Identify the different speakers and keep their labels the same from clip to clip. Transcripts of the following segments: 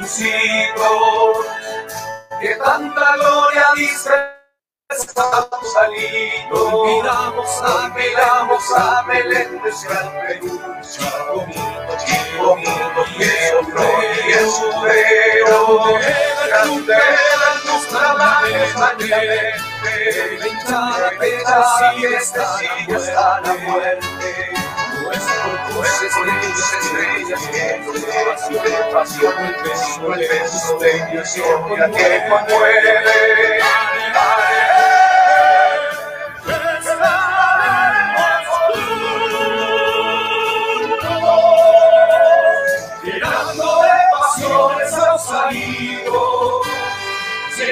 Speaker 1: tus hijos, que tanta gloria dice estamos saliendo. Olvidamos a miramos a Belén de Perú. Chico bonito, chico bonito, quiero flor y el Grande nuestra madre mañana. Hinchada pecha sigue hasta la muerte. Nuestros estrellas, estrellas, que nos pasión, de pasión, el beso, el beso de ilusión, que conmueve.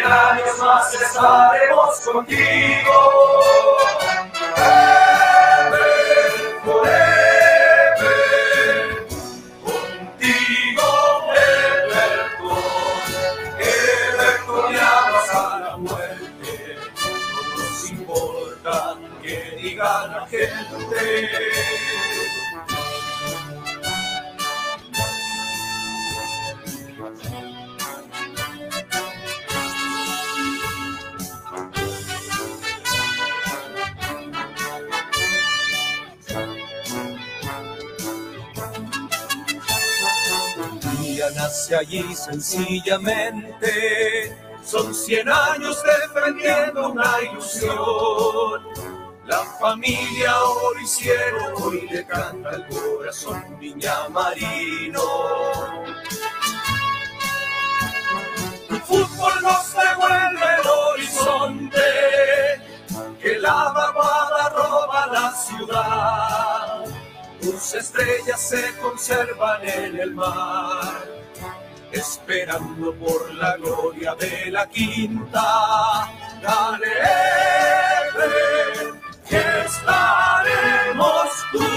Speaker 1: Años más estaremos contigo. Gente. Nace allí sencillamente. Son cien años defendiendo una ilusión. La familia cielo hoy le canta el corazón Viña Marino. Tu fútbol nos devuelve el horizonte, que la vaguada roba la ciudad. Tus estrellas se conservan en el mar, esperando por la gloria de la quinta. Dale, estaremos juntos,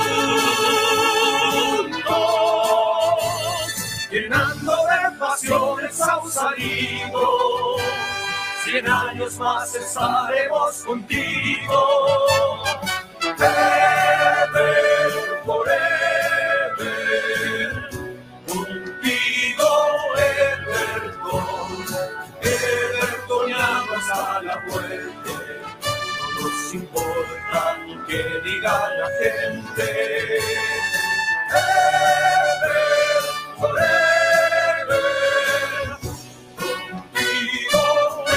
Speaker 1: llenando de pasiones a un salido. Cien años más estaremos contigo. Ever, que diga la gente. Ever, forever, contigo,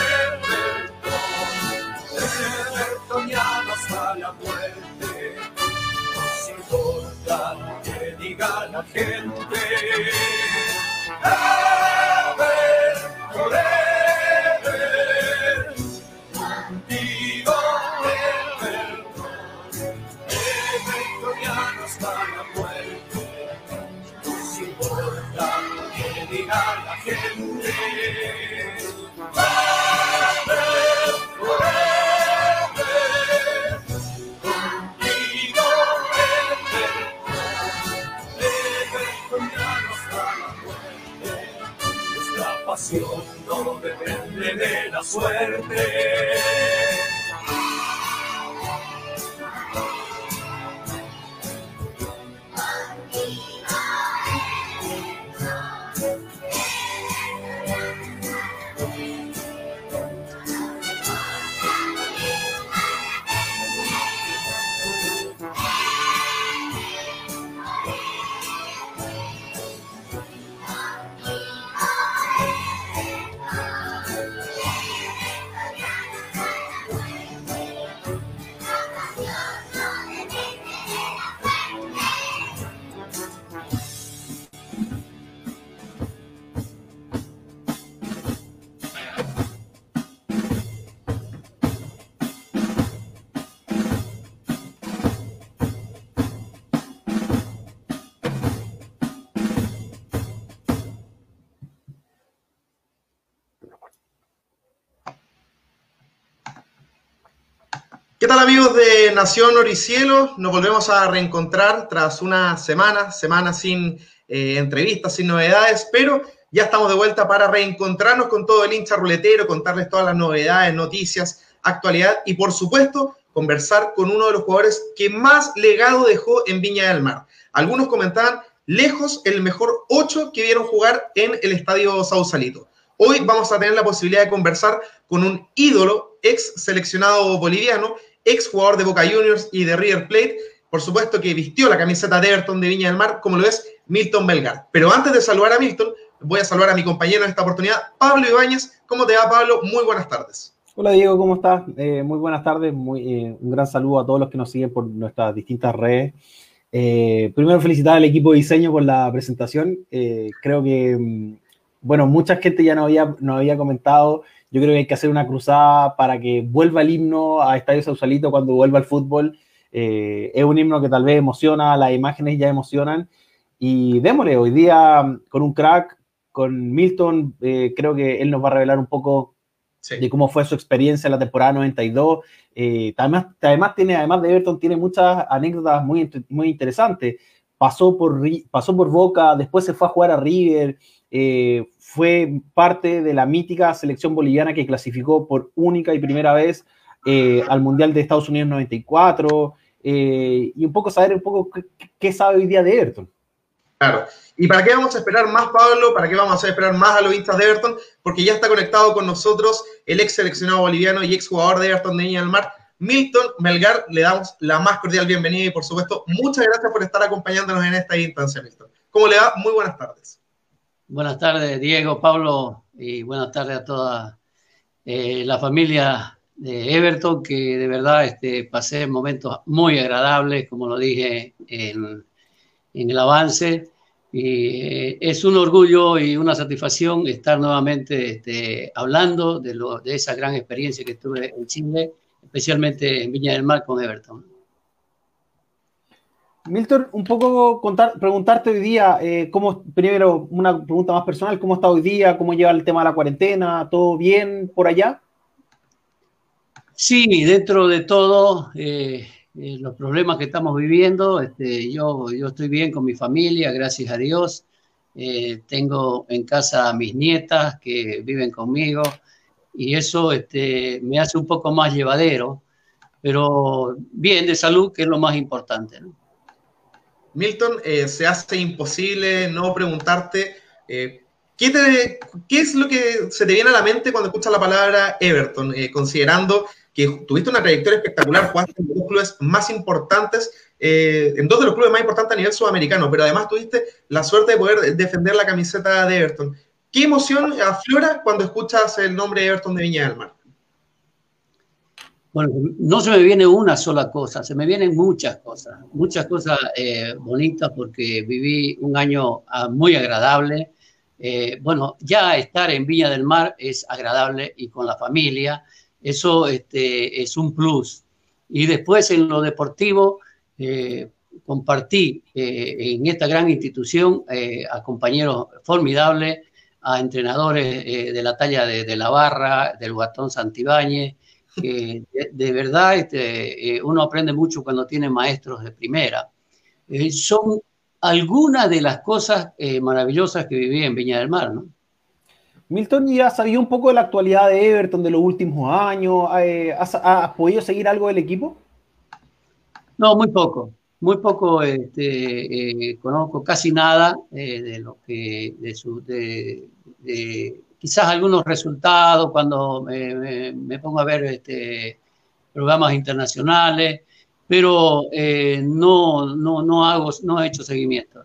Speaker 1: Everton, Evertoniano hasta la muerte nos importa que diga la gente. De la suerte.
Speaker 2: Amigos de Nación Oricielo? Nos volvemos a reencontrar tras una semana, semana sin eh, entrevistas, sin novedades, pero ya estamos de vuelta para reencontrarnos con todo el hincha ruletero, contarles todas las novedades, noticias, actualidad y por supuesto conversar con uno de los jugadores que más legado dejó en Viña del Mar. Algunos comentaban lejos el mejor 8 que vieron jugar en el estadio Sausalito. Hoy vamos a tener la posibilidad de conversar con un ídolo, ex seleccionado boliviano, ex jugador de Boca Juniors y de River Plate, por supuesto que vistió la camiseta de Everton de Viña del Mar, como lo es Milton Belgar. Pero antes de saludar a Milton, voy a saludar a mi compañero en esta oportunidad, Pablo Ibáñez. ¿Cómo te va, Pablo? Muy buenas tardes.
Speaker 3: Hola Diego, ¿cómo estás? Eh, muy buenas tardes, muy, eh, un gran saludo a todos los que nos siguen por nuestras distintas redes. Eh, primero felicitar al equipo de diseño por la presentación. creo que, mm, bueno, mucha gente ya nos había, no había comentado yo creo que hay que hacer una cruzada para que vuelva el himno a Estadio Sausalito cuando vuelva el fútbol. Eh, es un himno que tal vez emociona, las imágenes ya emocionan. Y démosle, hoy día con un crack, con Milton, eh, creo que él nos va a revelar un poco de cómo fue su experiencia en la temporada 92. Eh, además, además, tiene, además de Everton, tiene muchas anécdotas muy, muy interesantes. Pasó por, pasó por Boca, después se fue a jugar a River, eh, fue parte de la mítica selección boliviana que clasificó por única y primera vez eh, al Mundial de Estados Unidos 94, eh, y un poco saber un poco qué, sabe hoy día de Everton.
Speaker 2: Claro. ¿Y para qué vamos a esperar más, Pablo? ¿Para qué vamos a esperar más a los hinchas de Everton? Porque ya está conectado con nosotros el ex seleccionado boliviano y ex jugador de Everton de Niña del Mar, Milton Melgar. Le damos la más cordial bienvenida y, por supuesto, muchas gracias por estar acompañándonos en esta instancia, Milton. ¿Cómo le va? Muy buenas tardes.
Speaker 4: Buenas tardes, Diego, Pablo, y buenas tardes a toda eh, la familia de Everton, que de verdad este, pasé momentos muy agradables, como lo dije en, el avance. Y eh, es un orgullo y una satisfacción estar nuevamente este, hablando de, esa gran experiencia que tuve en Chile, especialmente en Viña del Mar con Everton.
Speaker 3: Milton, un poco contar, preguntarte hoy día, eh, cómo, primero una pregunta más personal, ¿cómo está hoy día? ¿Cómo lleva el tema de la cuarentena? ¿Todo bien por allá?
Speaker 4: Sí, dentro de todo, eh, eh, los problemas que estamos viviendo, este, yo, yo estoy bien con mi familia, gracias a Dios. tengo en casa a mis nietas que viven conmigo y eso este, me hace un poco más llevadero, pero bien de salud, que es lo más importante. ¿no?
Speaker 2: Milton, eh, se hace imposible no preguntarte eh, ¿qué, es lo que se te viene a la mente cuando escuchas la palabra Everton, eh, considerando que tuviste una trayectoria espectacular, jugaste en dos clubes más importantes, en dos de los clubes más importantes a nivel sudamericano, pero además tuviste la suerte de poder defender la camiseta de Everton. ¿Qué emoción aflora cuando escuchas el nombre de Everton de Viña del Mar?
Speaker 4: Bueno, no se me viene una sola cosa, se me vienen muchas cosas, muchas cosas eh, bonitas porque viví un año ah, muy agradable. Eh, bueno, ya estar en Viña del Mar es agradable y con la familia, eso este, es un plus. Y después en lo deportivo, eh, compartí en esta gran institución a compañeros formidables, a entrenadores de la talla de, de, la Barra, del Guatón Santibáñez, que de, verdad este, eh, uno aprende mucho cuando tiene maestros de primera. Eh, son algunas de las cosas eh, maravillosas que viví en Viña del Mar, ¿no?
Speaker 3: Milton, ¿ya sabía un poco de la actualidad de Everton de los últimos años? ¿Has, podido seguir algo del equipo?
Speaker 4: No, muy poco. Muy poco este, conozco casi nada de lo que de, su, de, quizás algunos resultados cuando me, pongo a ver este, programas internacionales, pero eh, no, no, no, hago, no he hecho seguimiento.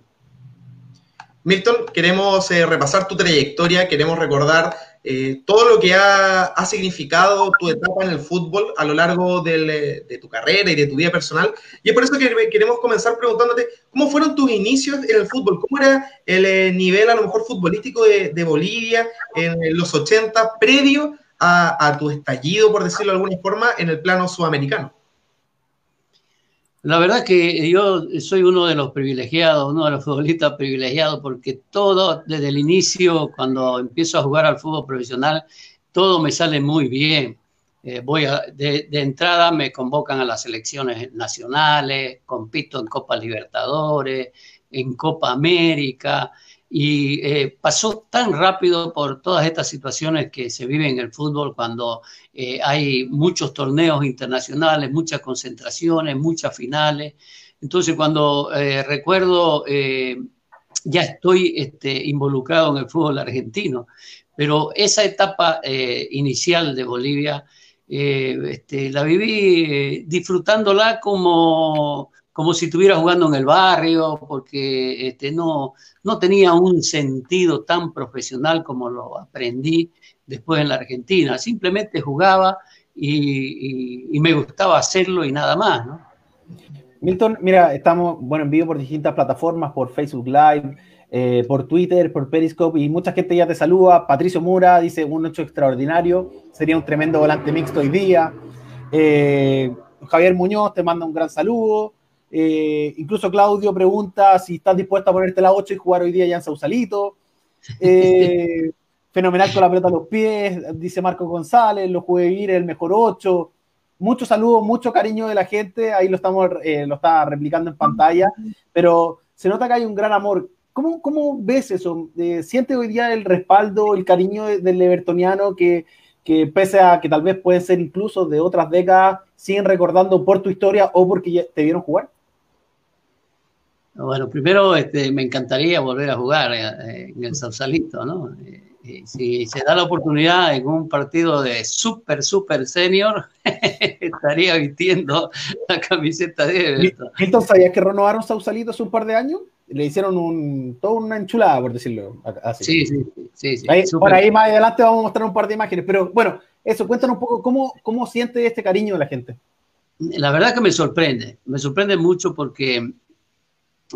Speaker 2: Milton, queremos eh, repasar tu trayectoria, queremos recordar eh, todo lo que ha, significado tu etapa en el fútbol a lo largo eh, de tu carrera y de tu vida personal. Y es por eso que queremos comenzar preguntándote cómo fueron tus inicios en el fútbol, cómo era el eh, nivel a lo mejor futbolístico de, Bolivia en los 80, previo a, a tu estallido, por decirlo de alguna forma, en el plano sudamericano.
Speaker 4: La verdad que yo soy uno de los privilegiados, uno de los futbolistas privilegiados, porque todo, desde el inicio, cuando empiezo a jugar al fútbol profesional, todo me sale muy bien. eh, voy de, entrada me convocan a las selecciones nacionales, compito en Copa Libertadores, en Copa América, y eh, pasó tan rápido por todas estas situaciones que se viven en el fútbol cuando eh, hay muchos torneos internacionales, muchas concentraciones, muchas finales. Entonces, cuando recuerdo, ya estoy este, involucrado en el fútbol argentino, pero esa etapa inicial de Bolivia eh, este, la viví eh, disfrutándola como, como si estuviera jugando en el barrio, porque este, no, no tenía un sentido tan profesional como lo aprendí después en la Argentina. Simplemente jugaba y, me gustaba hacerlo y nada más.
Speaker 3: Milton, mira, estamos bueno, en vivo por distintas plataformas, por Facebook Live, eh, por Twitter, por Periscope, y mucha gente ya te saluda. Patricio Mura dice un hecho extraordinario, sería un tremendo volante mixto hoy día. Eh, Javier Muñoz te manda un gran saludo. Eh, incluso Claudio pregunta si estás dispuesto a ponerte la 8 y jugar hoy día ya en Sausalito. fenomenal con la pelota a los pies, dice Marco González, lo jugué vivir el mejor 8. Mucho saludo, mucho cariño de la gente, ahí lo estamos, lo está replicando en pantalla, pero se nota que hay un gran amor. ¿Cómo, ves eso? Eh, ¿Sientes hoy día el respaldo, el cariño del evertoniano que, que pese a que tal vez puede ser incluso de otras décadas, siguen recordando por tu historia o porque te vieron jugar?
Speaker 4: Bueno, primero este, me encantaría volver a jugar eh, en el Sausalito, ¿no? Eh, si se da la oportunidad en un partido de súper, súper senior, estaría vistiendo la camiseta de
Speaker 3: Everton. Entonces, ¿sabías que renovaron Sausalito hace un par de años? le hicieron un, toda una enchulada, por decirlo así. Sí, sí, sí. por ahí más adelante vamos a mostrar un par de imágenes, pero bueno, eso, cuéntanos un poco cómo, cómo siente este cariño de la gente.
Speaker 4: La verdad que me sorprende, me sorprende mucho porque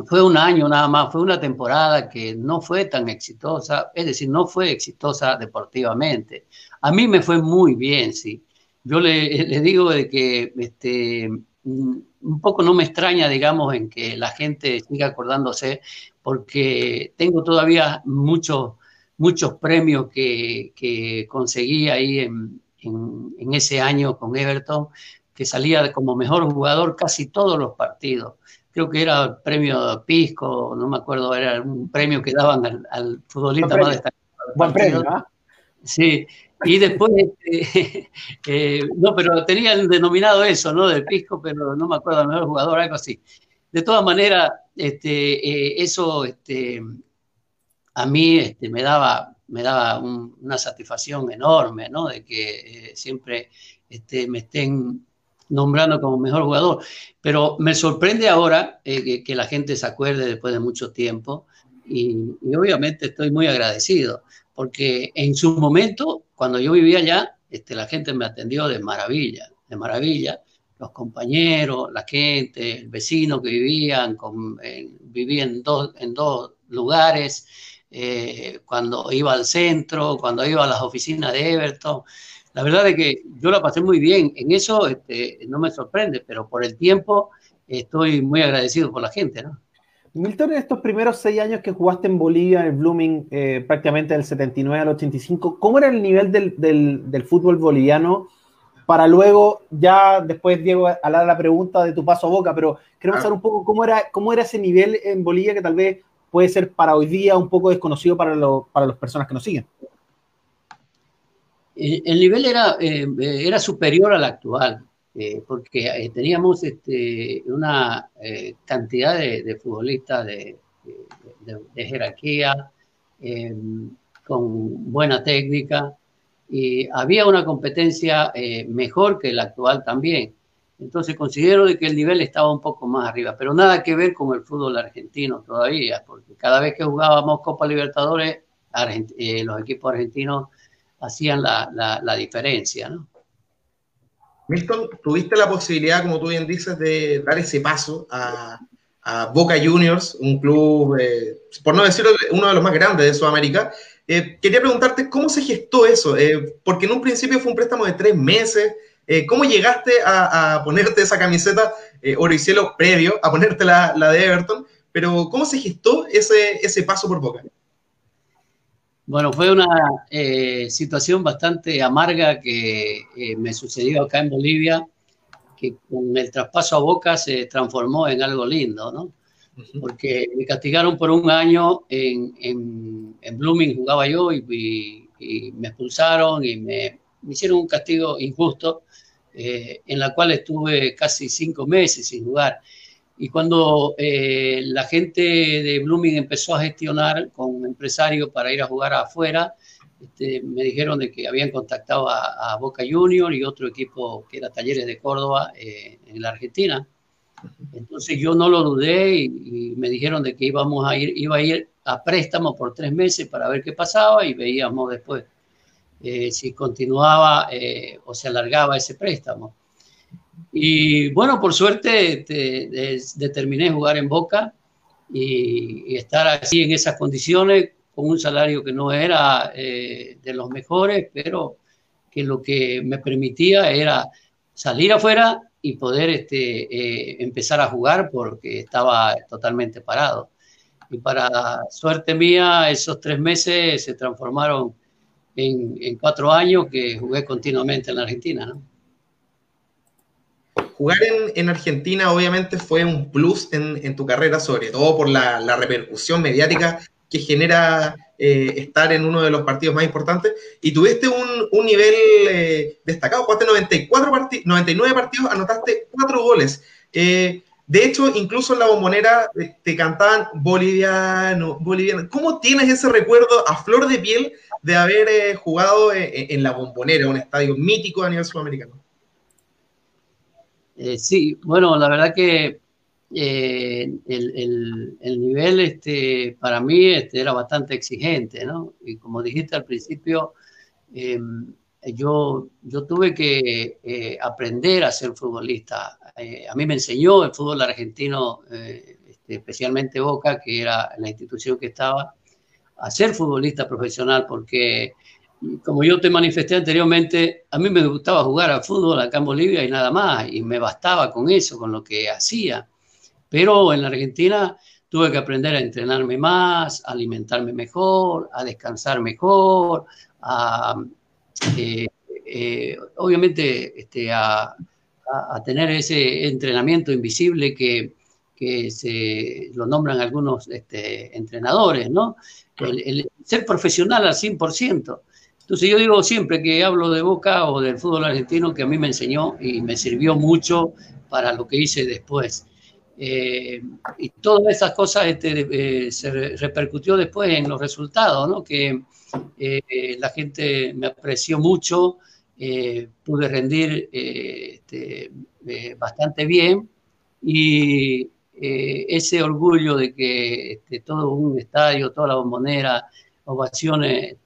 Speaker 4: fue un año nada más, fue una temporada que no fue tan exitosa, es decir, no fue exitosa deportivamente. A mí me fue muy bien, sí. Yo le, digo de que este, Mm, un poco no me extraña, digamos, en que la gente siga acordándose, porque tengo todavía muchos, muchos premios que, que conseguí ahí en, en, ese año con Everton, que salía como mejor jugador casi todos los partidos. Creo que era el premio Pisco, no me acuerdo, era un premio que daban al, futbolista más destacado.
Speaker 3: Buen premio, ¿ah?
Speaker 4: Sí, y después, este, eh, no, pero tenía el denominado eso, ¿no? Del pisco, pero no me acuerdo del mejor jugador, algo así. De todas maneras, este, eh, eso este, a mí este, me daba, me daba una satisfacción enorme, ¿no? De que eh, siempre este, me estén nombrando como mejor jugador. Pero me sorprende ahora que, la gente se acuerde después de mucho tiempo y, obviamente estoy muy agradecido porque en su momento, cuando yo vivía allá, este, la gente me atendió de maravilla, de maravilla. Los compañeros, la gente, el vecino que vivían, con, vivía en dos, en dos lugares, eh, cuando iba al centro, cuando iba a las oficinas de Everton. La verdad es que yo la pasé muy bien. En eso este, no me sorprende, pero por el tiempo estoy muy agradecido por la gente, ¿no?
Speaker 3: Milton, en estos primeros seis años que jugaste en Bolivia, en el Blooming, eh, prácticamente del 79 al 85, ¿cómo era el nivel del, del, fútbol boliviano? Para luego, ya después, Diego, hablar la pregunta de tu paso a Boca, pero queremos saber un poco cómo era, cómo era ese nivel en Bolivia que tal vez puede ser para hoy día un poco desconocido para, para las personas que nos siguen.
Speaker 4: El nivel era, eh, era superior al actual. Eh, porque eh, teníamos este, una eh, cantidad de, futbolistas de, jerarquía, con buena técnica, y había una competencia mejor que la actual también. Entonces considero de que el nivel estaba un poco más arriba, pero nada que ver con el fútbol argentino todavía, porque cada vez que jugábamos Copa Libertadores, los equipos argentinos hacían la, la, diferencia, ¿no?
Speaker 2: Milton, tuviste la posibilidad, como tú bien dices, de dar ese paso a, Boca Juniors, un club, eh, por no decirlo, uno de los más grandes de Sudamérica. Eh, quería preguntarte cómo se gestó eso, eh, porque en un principio fue un préstamo de tres meses. ¿Cómo llegaste a, ponerte esa camiseta oro y cielo previo, a ponerte la, la, de Everton? Pero ¿cómo se gestó ese, ese paso por Boca?
Speaker 4: Bueno, fue una eh, situación bastante amarga que eh, me sucedió acá en Bolivia, que con el traspaso a Boca se transformó en algo lindo, ¿no? Porque me castigaron por un año en, en, Blooming, jugaba yo y, me expulsaron y me, hicieron un castigo injusto, eh, en la cual estuve casi cinco meses sin jugar. Y cuando eh, la gente de Blooming empezó a gestionar con un empresario para ir a jugar afuera, este, me dijeron de que habían contactado a, Boca Junior y otro equipo que era Talleres de Córdoba eh, en la Argentina. Entonces yo no lo dudé y, me dijeron de que íbamos a ir, iba a ir a préstamo por tres meses para ver qué pasaba y veíamos después eh, si continuaba o se alargaba ese préstamo. Y bueno, por suerte determiné jugar en Boca y, estar así en esas condiciones con un salario que no era eh, de los mejores, pero que lo que me permitía era salir afuera y poder este, eh, empezar a jugar porque estaba totalmente parado. Y para suerte mía, esos tres meses se transformaron en, en cuatro años que jugué continuamente en la Argentina. ¿no?
Speaker 2: Jugar en, Argentina obviamente fue un plus en, tu carrera, sobre todo por la, repercusión mediática que genera eh, estar en uno de los partidos más importantes. Y tuviste un, nivel eh, destacado, jugaste 94 99 partidos, anotaste 4 goles. Eh, de hecho, incluso en la bombonera te cantaban boliviano, boliviano. ¿Cómo tienes ese recuerdo a flor de piel de haber jugado en la bombonera, un estadio mítico a nivel sudamericano?
Speaker 4: Eh, sí, bueno, la verdad que eh, el, nivel este, para mí este, era bastante exigente, ¿no? Y como dijiste al principio, em, yo, yo tuve que eh, aprender a ser futbolista. a mí me enseñó el fútbol argentino, este, especialmente Boca, que era la institución que estaba, a ser futbolista profesional, porque como yo te manifesté anteriormente, a mí me gustaba jugar al fútbol acá en Bolivia y nada más, y me bastaba con eso, con lo que hacía. Pero en la Argentina tuve que aprender a entrenarme más, a alimentarme mejor, a descansar mejor, a, eh, eh, obviamente este, a, tener ese entrenamiento invisible que, se lo nombran algunos este, entrenadores, ¿no? El, el, ser profesional al 100%. Entonces yo digo siempre que hablo de Boca o del fútbol argentino que a mí me enseñó y me sirvió mucho para lo que hice después. Eh, y todas esas cosas este, eh, se repercutió después en los resultados, ¿no? que eh, la gente me apreció mucho, pude rendir este, bastante bien y ese orgullo de que este, todo un estadio, toda la bombonera, ovaciones,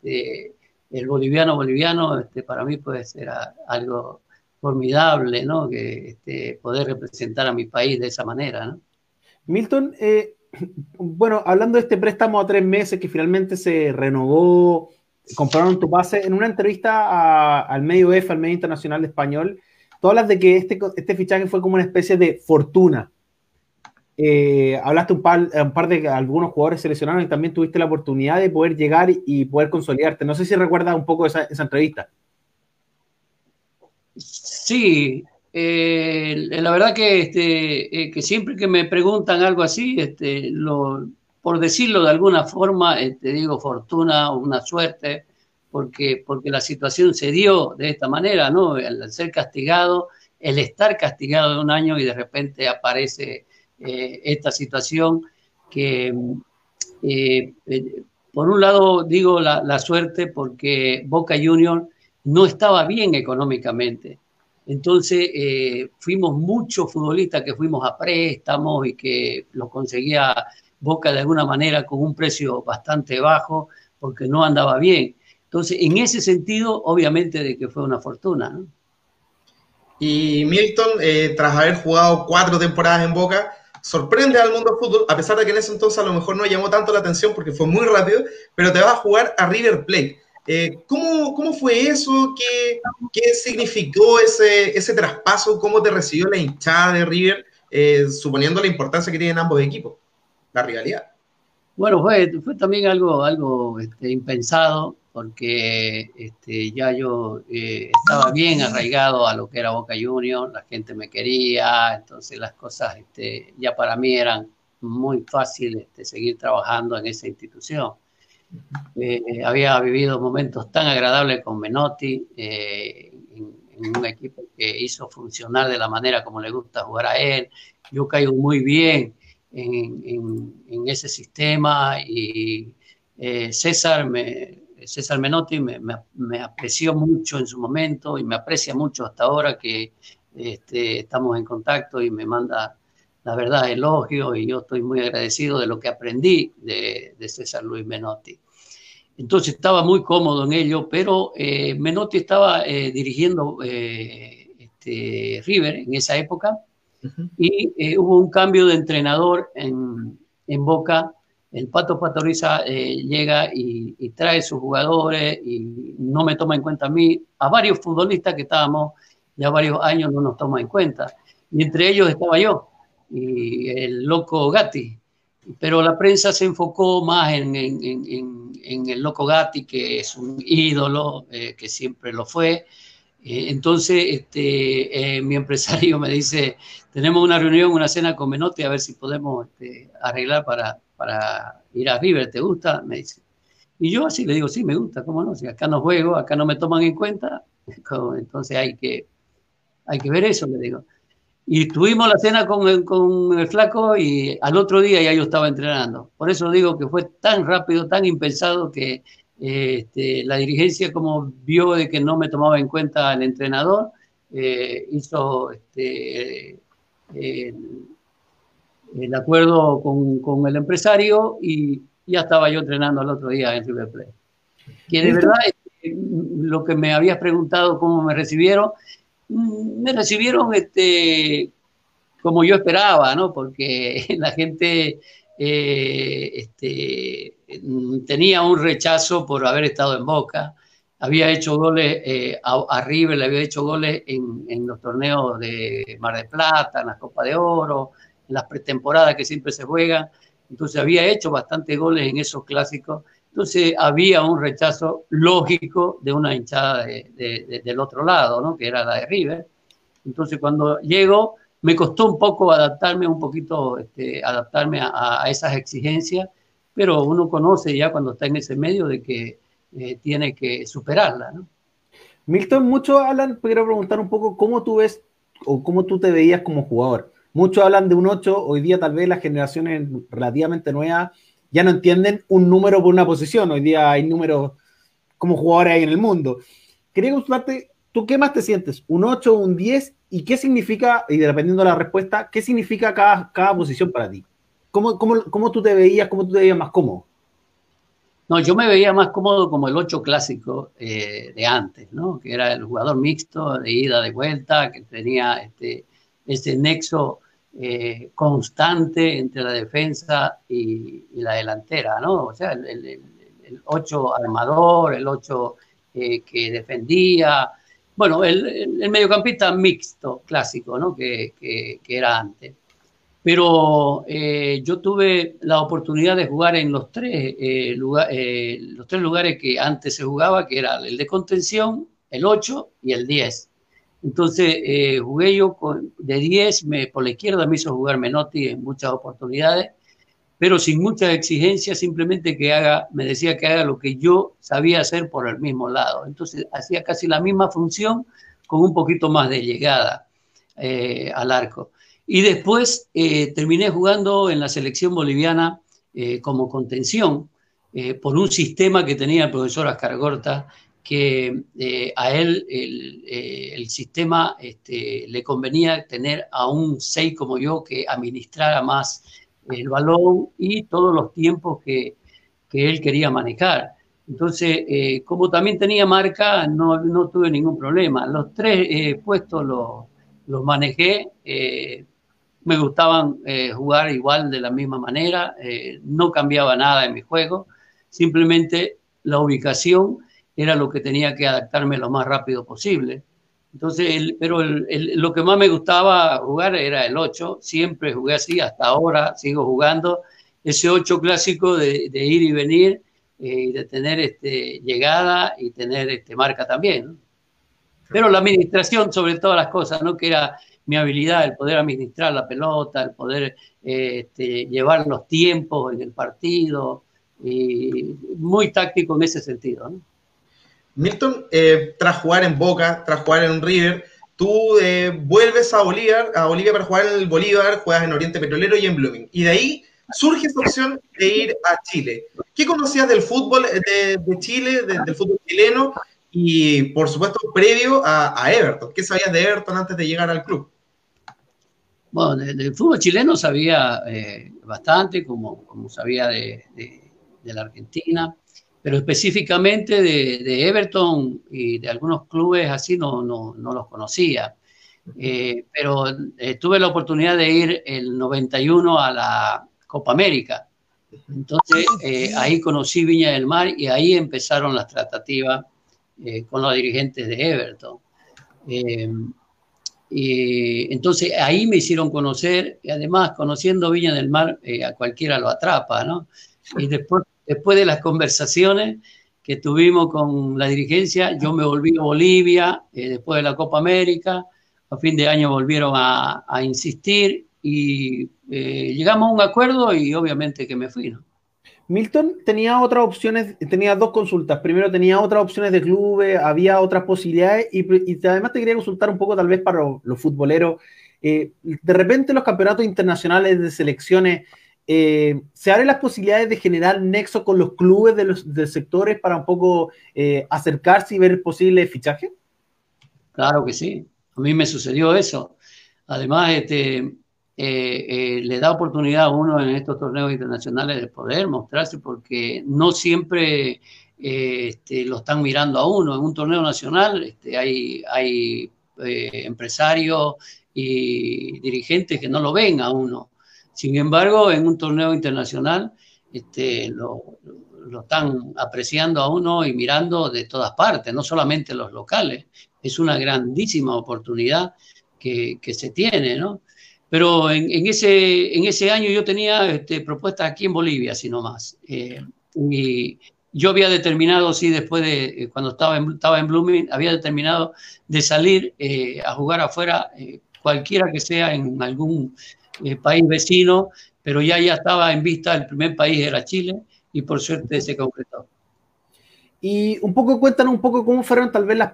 Speaker 4: el boliviano boliviano este, para mí puede ser algo formidable, ¿no? Que este, poder representar a mi país de esa manera.
Speaker 3: Milton, eh, bueno, hablando de este préstamo a tres meses que finalmente se renovó, compraron tu pase, en una entrevista al medio F, al medio internacional español, tú hablas de que este, este fichaje fue como una especie de fortuna eh, hablaste un par, un par de algunos jugadores seleccionados y también tuviste la oportunidad de poder llegar y poder consolidarte. No sé si recuerdas un poco esa, esa entrevista.
Speaker 4: Sí, eh, la verdad que, este, eh, que siempre que me preguntan algo así, este, por decirlo de alguna forma, te este, digo fortuna o una suerte, porque, porque la situación se dio de esta manera, ¿no? El ser castigado, el estar castigado de un año y de repente aparece eh, esta situación que, eh, eh, por un lado, digo la, suerte porque Boca Junior no estaba bien económicamente. Entonces, fuimos muchos futbolistas que fuimos a préstamos y que lo conseguía Boca de alguna manera con un precio bastante bajo porque no andaba bien. Entonces, en ese sentido, obviamente de que fue una fortuna.
Speaker 2: Y Milton, tras haber jugado cuatro temporadas en Boca, sorprende al mundo fútbol, a pesar de que en ese entonces a lo mejor no llamó tanto la atención porque fue muy rápido, pero te vas a jugar a River Plate. Eh, ¿cómo, ¿cómo, fue eso? ¿Qué, qué significó ese, ese, traspaso? ¿Cómo te recibió la hinchada de River, eh, suponiendo la importancia que tienen ambos equipos? La rivalidad.
Speaker 4: Bueno, fue, fue también algo, algo este, impensado, porque este, ya yo eh, estaba bien arraigado a lo que era Boca Juniors, la gente me quería, entonces las cosas este, ya para mí eran muy fáciles este, seguir trabajando en esa institución. Eh, había vivido momentos tan agradables con Menotti, eh, en, en, un equipo que hizo funcionar de la manera como le gusta jugar a él. Yo caigo muy bien en, ese sistema y eh, César, me, César Menotti me, apreció mucho en su momento y me aprecia mucho hasta ahora que este, estamos en contacto y me manda la verdad elogio y yo estoy muy agradecido de lo que aprendí de, César Luis Menotti. Entonces estaba muy cómodo en ello, pero eh, Menotti estaba eh, dirigiendo este, River en esa época y eh, hubo un cambio de entrenador en, en Boca. El Pato Patoriza eh, llega y, trae sus jugadores y no me toma en cuenta a mí, a varios futbolistas que estábamos ya varios años no nos toma en cuenta. Y entre ellos estaba yo y el loco Gatti. Pero la prensa se enfocó más en, en, en, el loco Gatti, que es un ídolo, eh, que siempre lo fue, entonces, este, eh, mi empresario me dice, tenemos una reunión, una cena con Menotti, a ver si podemos este, arreglar para, para ir a River, ¿te gusta? Me dice. Y yo así le digo, sí, me gusta, ¿cómo no? Si acá no juego, acá no me toman en cuenta, entonces hay que, hay que ver eso, le digo. Y tuvimos la cena con el, con el flaco y al otro día ya yo estaba entrenando. Por eso digo que fue tan rápido, tan impensado que este, la dirigencia, como vio de que no me tomaba en cuenta el entrenador, eh, hizo este, el, acuerdo con, con, el empresario y ya estaba yo entrenando el otro día en River Plate. Que de verdad, este, lo que me habías preguntado, cómo me recibieron, mm, me recibieron este, como yo esperaba, ¿no? Porque la gente eh, este, tenía un rechazo por haber estado en Boca. Había hecho goles eh, a, River, le había hecho goles en, los torneos de Mar de Plata, en las Copas de Oro, en las pretemporadas que siempre se juegan. Entonces había hecho bastantes goles en esos clásicos. Entonces había un rechazo lógico de una hinchada del otro lado, ¿no? que era la de River. Entonces cuando llego, me costó un poco adaptarme, un poquito este, adaptarme a, esas exigencias, pero uno conoce ya cuando está en ese medio de que eh, tiene que superarla.
Speaker 3: Milton, muchos hablan, quiero preguntar un poco cómo tú ves o cómo tú te veías como jugador. Muchos hablan de un 8, hoy día tal vez las generaciones relativamente nuevas ya no entienden un número por una posición, hoy día hay números como jugadores hay en el mundo. Quería consultarte, ¿tú qué más te sientes? ¿Un 8 o un 10? ¿Y qué significa, y dependiendo de la respuesta, qué significa cada, cada posición para ti? ¿Cómo, cómo, cómo tú te veías, cómo tú te veías más cómodo?
Speaker 4: No, yo me veía más cómodo como el 8 clásico eh, de antes, ¿no? Que era el jugador mixto, de ida, de vuelta, que tenía este, ese nexo eh, constante entre la defensa y, la delantera, ¿no? O sea, el, 8 armador, el 8 eh, que defendía, bueno, el, mediocampista mixto clásico, ¿no? Que, era antes. Pero eh, yo tuve la oportunidad de jugar en los tres, eh, eh, los tres lugares que antes se jugaba, que era el de contención, el 8 y el 10. Entonces jugué yo con, de 10, me, por la izquierda me hizo jugar Menotti en muchas oportunidades pero sin muchas exigencias, simplemente que haga, me decía que haga lo que yo sabía hacer por el mismo lado. Entonces hacía casi la misma función con un poquito más de llegada eh, al arco. Y después eh, terminé jugando en la selección boliviana eh, como contención por un sistema que tenía el profesor Ascargorta, que a él el, sistema este, le convenía tener a un 6 como yo que administrara más el balón y todos los tiempos que, que él quería manejar. Entonces, eh, como también tenía marca, no, no, tuve ningún problema. Los tres eh, puestos los, los manejé. Eh, me gustaban jugar igual de la misma manera. no cambiaba nada en mi juego. Simplemente la ubicación era lo que tenía que adaptarme lo más rápido posible. Entonces, pero lo que más me gustaba jugar era el 8, siempre jugué así, hasta ahora sigo jugando ese ocho clásico de, ir y venir eh, y de tener este, llegada y tener este, marca también. Pero la administración sobre todas las cosas, ¿no? que era mi habilidad, el poder administrar la pelota, el poder este, llevar los tiempos en el partido, y muy táctico en ese sentido.
Speaker 2: Milton, eh, tras jugar en Boca, tras jugar en River, tú eh, vuelves a Bolívar, a Bolivia para jugar en el Bolívar, juegas en Oriente Petrolero y en Blooming. Y de ahí surge esa opción de ir a Chile. ¿Qué conocías del fútbol de, Chile, del fútbol chileno? Y por supuesto, previo a, Everton. ¿Qué sabías de Everton antes de llegar al club?
Speaker 4: Bueno, del, fútbol chileno sabía eh, bastante, como, como sabía de, de la Argentina, pero específicamente de, Everton y de algunos clubes así no, no, no los conocía. Eh, pero eh, tuve la oportunidad de ir el 91 a la Copa América. Entonces eh, ahí conocí Viña del Mar y ahí empezaron las tratativas con los dirigentes de Everton. y entonces ahí me hicieron conocer, y además conociendo Viña del Mar, a cualquiera lo atrapa, ¿no? Y después después de las conversaciones que tuvimos con la dirigencia, yo me volví a Bolivia, eh, después de la Copa América, a fin de año volvieron a, insistir y eh, llegamos a un acuerdo y obviamente que me fui, ¿no?
Speaker 3: Milton tenía otras opciones, tenía dos consultas. Primero tenía otras opciones de clubes, había otras posibilidades y, además te quería consultar un poco tal vez para los, futboleros. Eh, de repente los campeonatos internacionales de selecciones eh, ¿se abren las posibilidades de generar nexo con los clubes de los sectores para un poco eh, acercarse y ver posible fichaje?
Speaker 4: Claro que sí, a mí me sucedió eso. Además, este, eh, le da oportunidad a uno en estos torneos internacionales de poder mostrarse porque no siempre este, lo están mirando a uno. En un torneo nacional este, hay empresarios y dirigentes que no lo ven a uno. Sin embargo, en un torneo internacional este, lo, están apreciando a uno y mirando de todas partes, no solamente los locales. Es una grandísima oportunidad que, se tiene, ¿no? Pero en, ese, en ese año yo tenía este, propuestas aquí en Bolivia, sino más. Eh, y yo había determinado, sí, después de eh, cuando estaba en, estaba en Blooming, había determinado de salir eh, a jugar afuera, cualquiera que sea en algún país vecino, pero ya, ya estaba en vista, el primer país era Chile y por suerte se concretó.
Speaker 3: Y un poco, cuéntanos un poco cómo fueron tal vez las,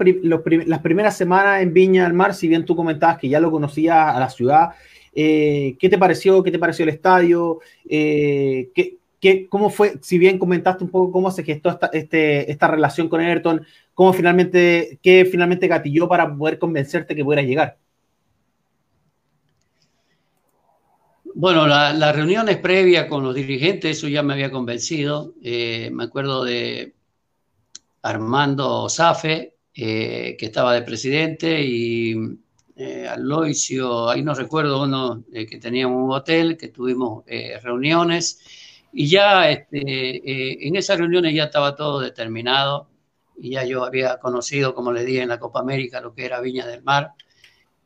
Speaker 3: las primeras semanas en Viña del Mar, si bien tú comentabas que ya lo conocías a la ciudad, eh, ¿qué te pareció? ¿Qué te pareció el estadio? Eh, ¿qué, qué, ¿Cómo fue, si bien comentaste un poco cómo se gestó esta, este, esta relación con Everton, cómo finalmente, qué finalmente gatilló para poder convencerte que pudieras llegar?
Speaker 4: Bueno, las reuniones previas con los dirigentes, eso ya me había convencido. Eh, me acuerdo de Armando Zafe, eh, que estaba de presidente, y eh, Aloisio, ahí no recuerdo uno que tenía un hotel, que tuvimos reuniones, y ya este, en esas reuniones ya estaba todo determinado, y ya yo había conocido, como le dije en la Copa América, lo que era Viña del Mar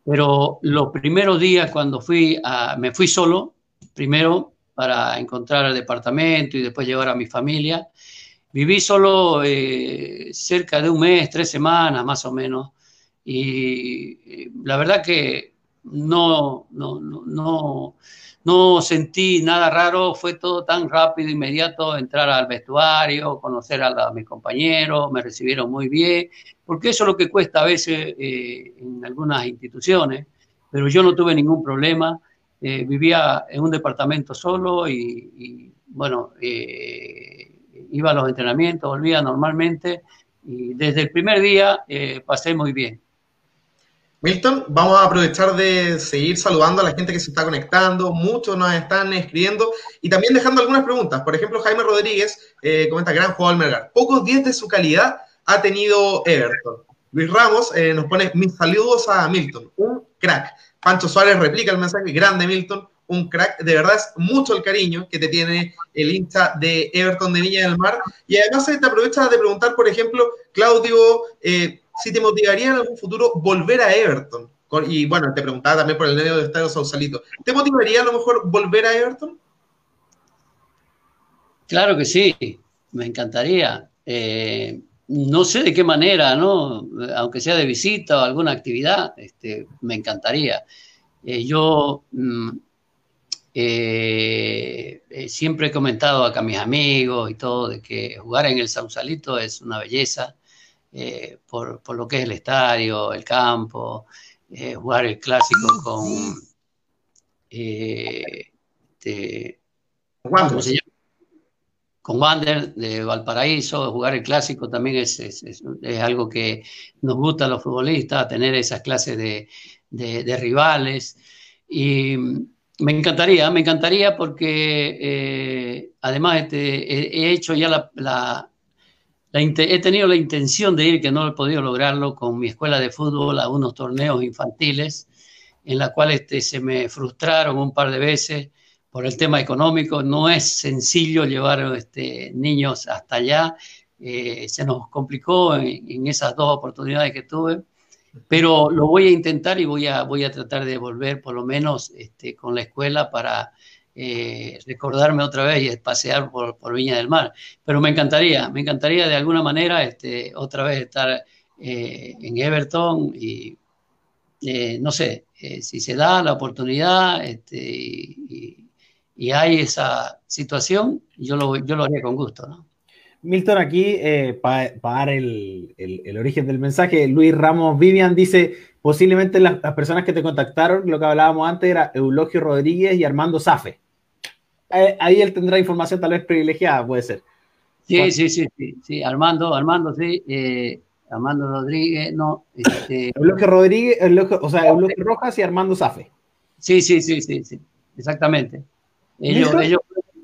Speaker 4: pero los primeros días cuando fui, me fui solo, primero para encontrar el departamento y después llevar a mi familia. Viví solo eh, cerca de un mes, tres semanas más o menos, y la verdad que no, no, no, no sentí nada raro, fue todo tan rápido, inmediato, entrar al vestuario, conocer a, mis compañeros, me recibieron muy bien, porque eso es lo que cuesta a veces eh, en algunas instituciones, pero yo no tuve ningún problema, eh, vivía en un departamento solo y, bueno, eh, iba a los entrenamientos, volvía normalmente y desde el primer día pasé muy bien.
Speaker 2: Milton, vamos a aprovechar de seguir saludando a la gente que se está conectando. Muchos nos están escribiendo y también dejando algunas preguntas. Por ejemplo, Jaime Rodríguez eh, comenta: Gran jugador Melgar. Pocos días de su calidad ha tenido Everton. Luis Ramos eh, nos pone mis saludos a Milton, un crack. Pancho Suárez replica el mensaje: Grande Milton, un crack. De verdad es mucho el cariño que te tiene el hincha de Everton de Viña del Mar. Y además te aprovecha de preguntar, por ejemplo, Claudio. Eh, si te motivaría en algún futuro volver a Everton. Y bueno, te preguntaba también por el medio de Estadio Sausalito. ¿Te motivaría a lo mejor volver a Everton?
Speaker 4: Claro que sí, me encantaría. Eh, no sé de qué manera, ¿no? Aunque sea de visita o alguna actividad, este, me encantaría. Eh, yo mm, eh, siempre he comentado acá a mis amigos y todo de que jugar en el Sausalito es una belleza por, por, lo que es el estadio, el campo, jugar el clásico con... Este, ¿Cómo se llama? con Wander de Valparaíso, jugar el clásico también es, es, algo que nos gusta a los futbolistas, tener esas clases de, de, rivales. Y me encantaría, me encantaría porque eh, además este, he, hecho ya la, la, he tenido la intención de ir, que no he podido lograrlo, con mi escuela de fútbol a unos torneos infantiles, en la cual este, se me frustraron un par de veces por el tema económico. No es sencillo llevar este, niños hasta allá. Eh, se nos complicó en, esas dos oportunidades que tuve, pero lo voy a intentar y voy a, voy a tratar de volver por lo menos este, con la escuela para eh, recordarme otra vez y pasear por, Viña del Mar. Pero me encantaría, me encantaría de alguna manera este, otra vez estar eh, en Everton y no sé, si se da la oportunidad este, y, hay esa situación, yo lo, yo lo haría con gusto, ¿no?
Speaker 3: Milton, aquí, eh, para dar el, origen del mensaje, Luis Ramos Vivian dice, posiblemente las, personas que te contactaron, lo que hablábamos antes era Eulogio Rodríguez y Armando Safe. Eh, ahí él tendrá información tal vez privilegiada, puede ser.
Speaker 4: Sí, sí, sí, sí, sí, Armando, Armando, sí, eh, Armando Rodríguez, no.
Speaker 3: Este... Eulogio Rodríguez, o sea, Eulogio Rojas y Armando Safe.
Speaker 4: Sí, sí, sí, sí, sí, exactamente. Ellos, ellos,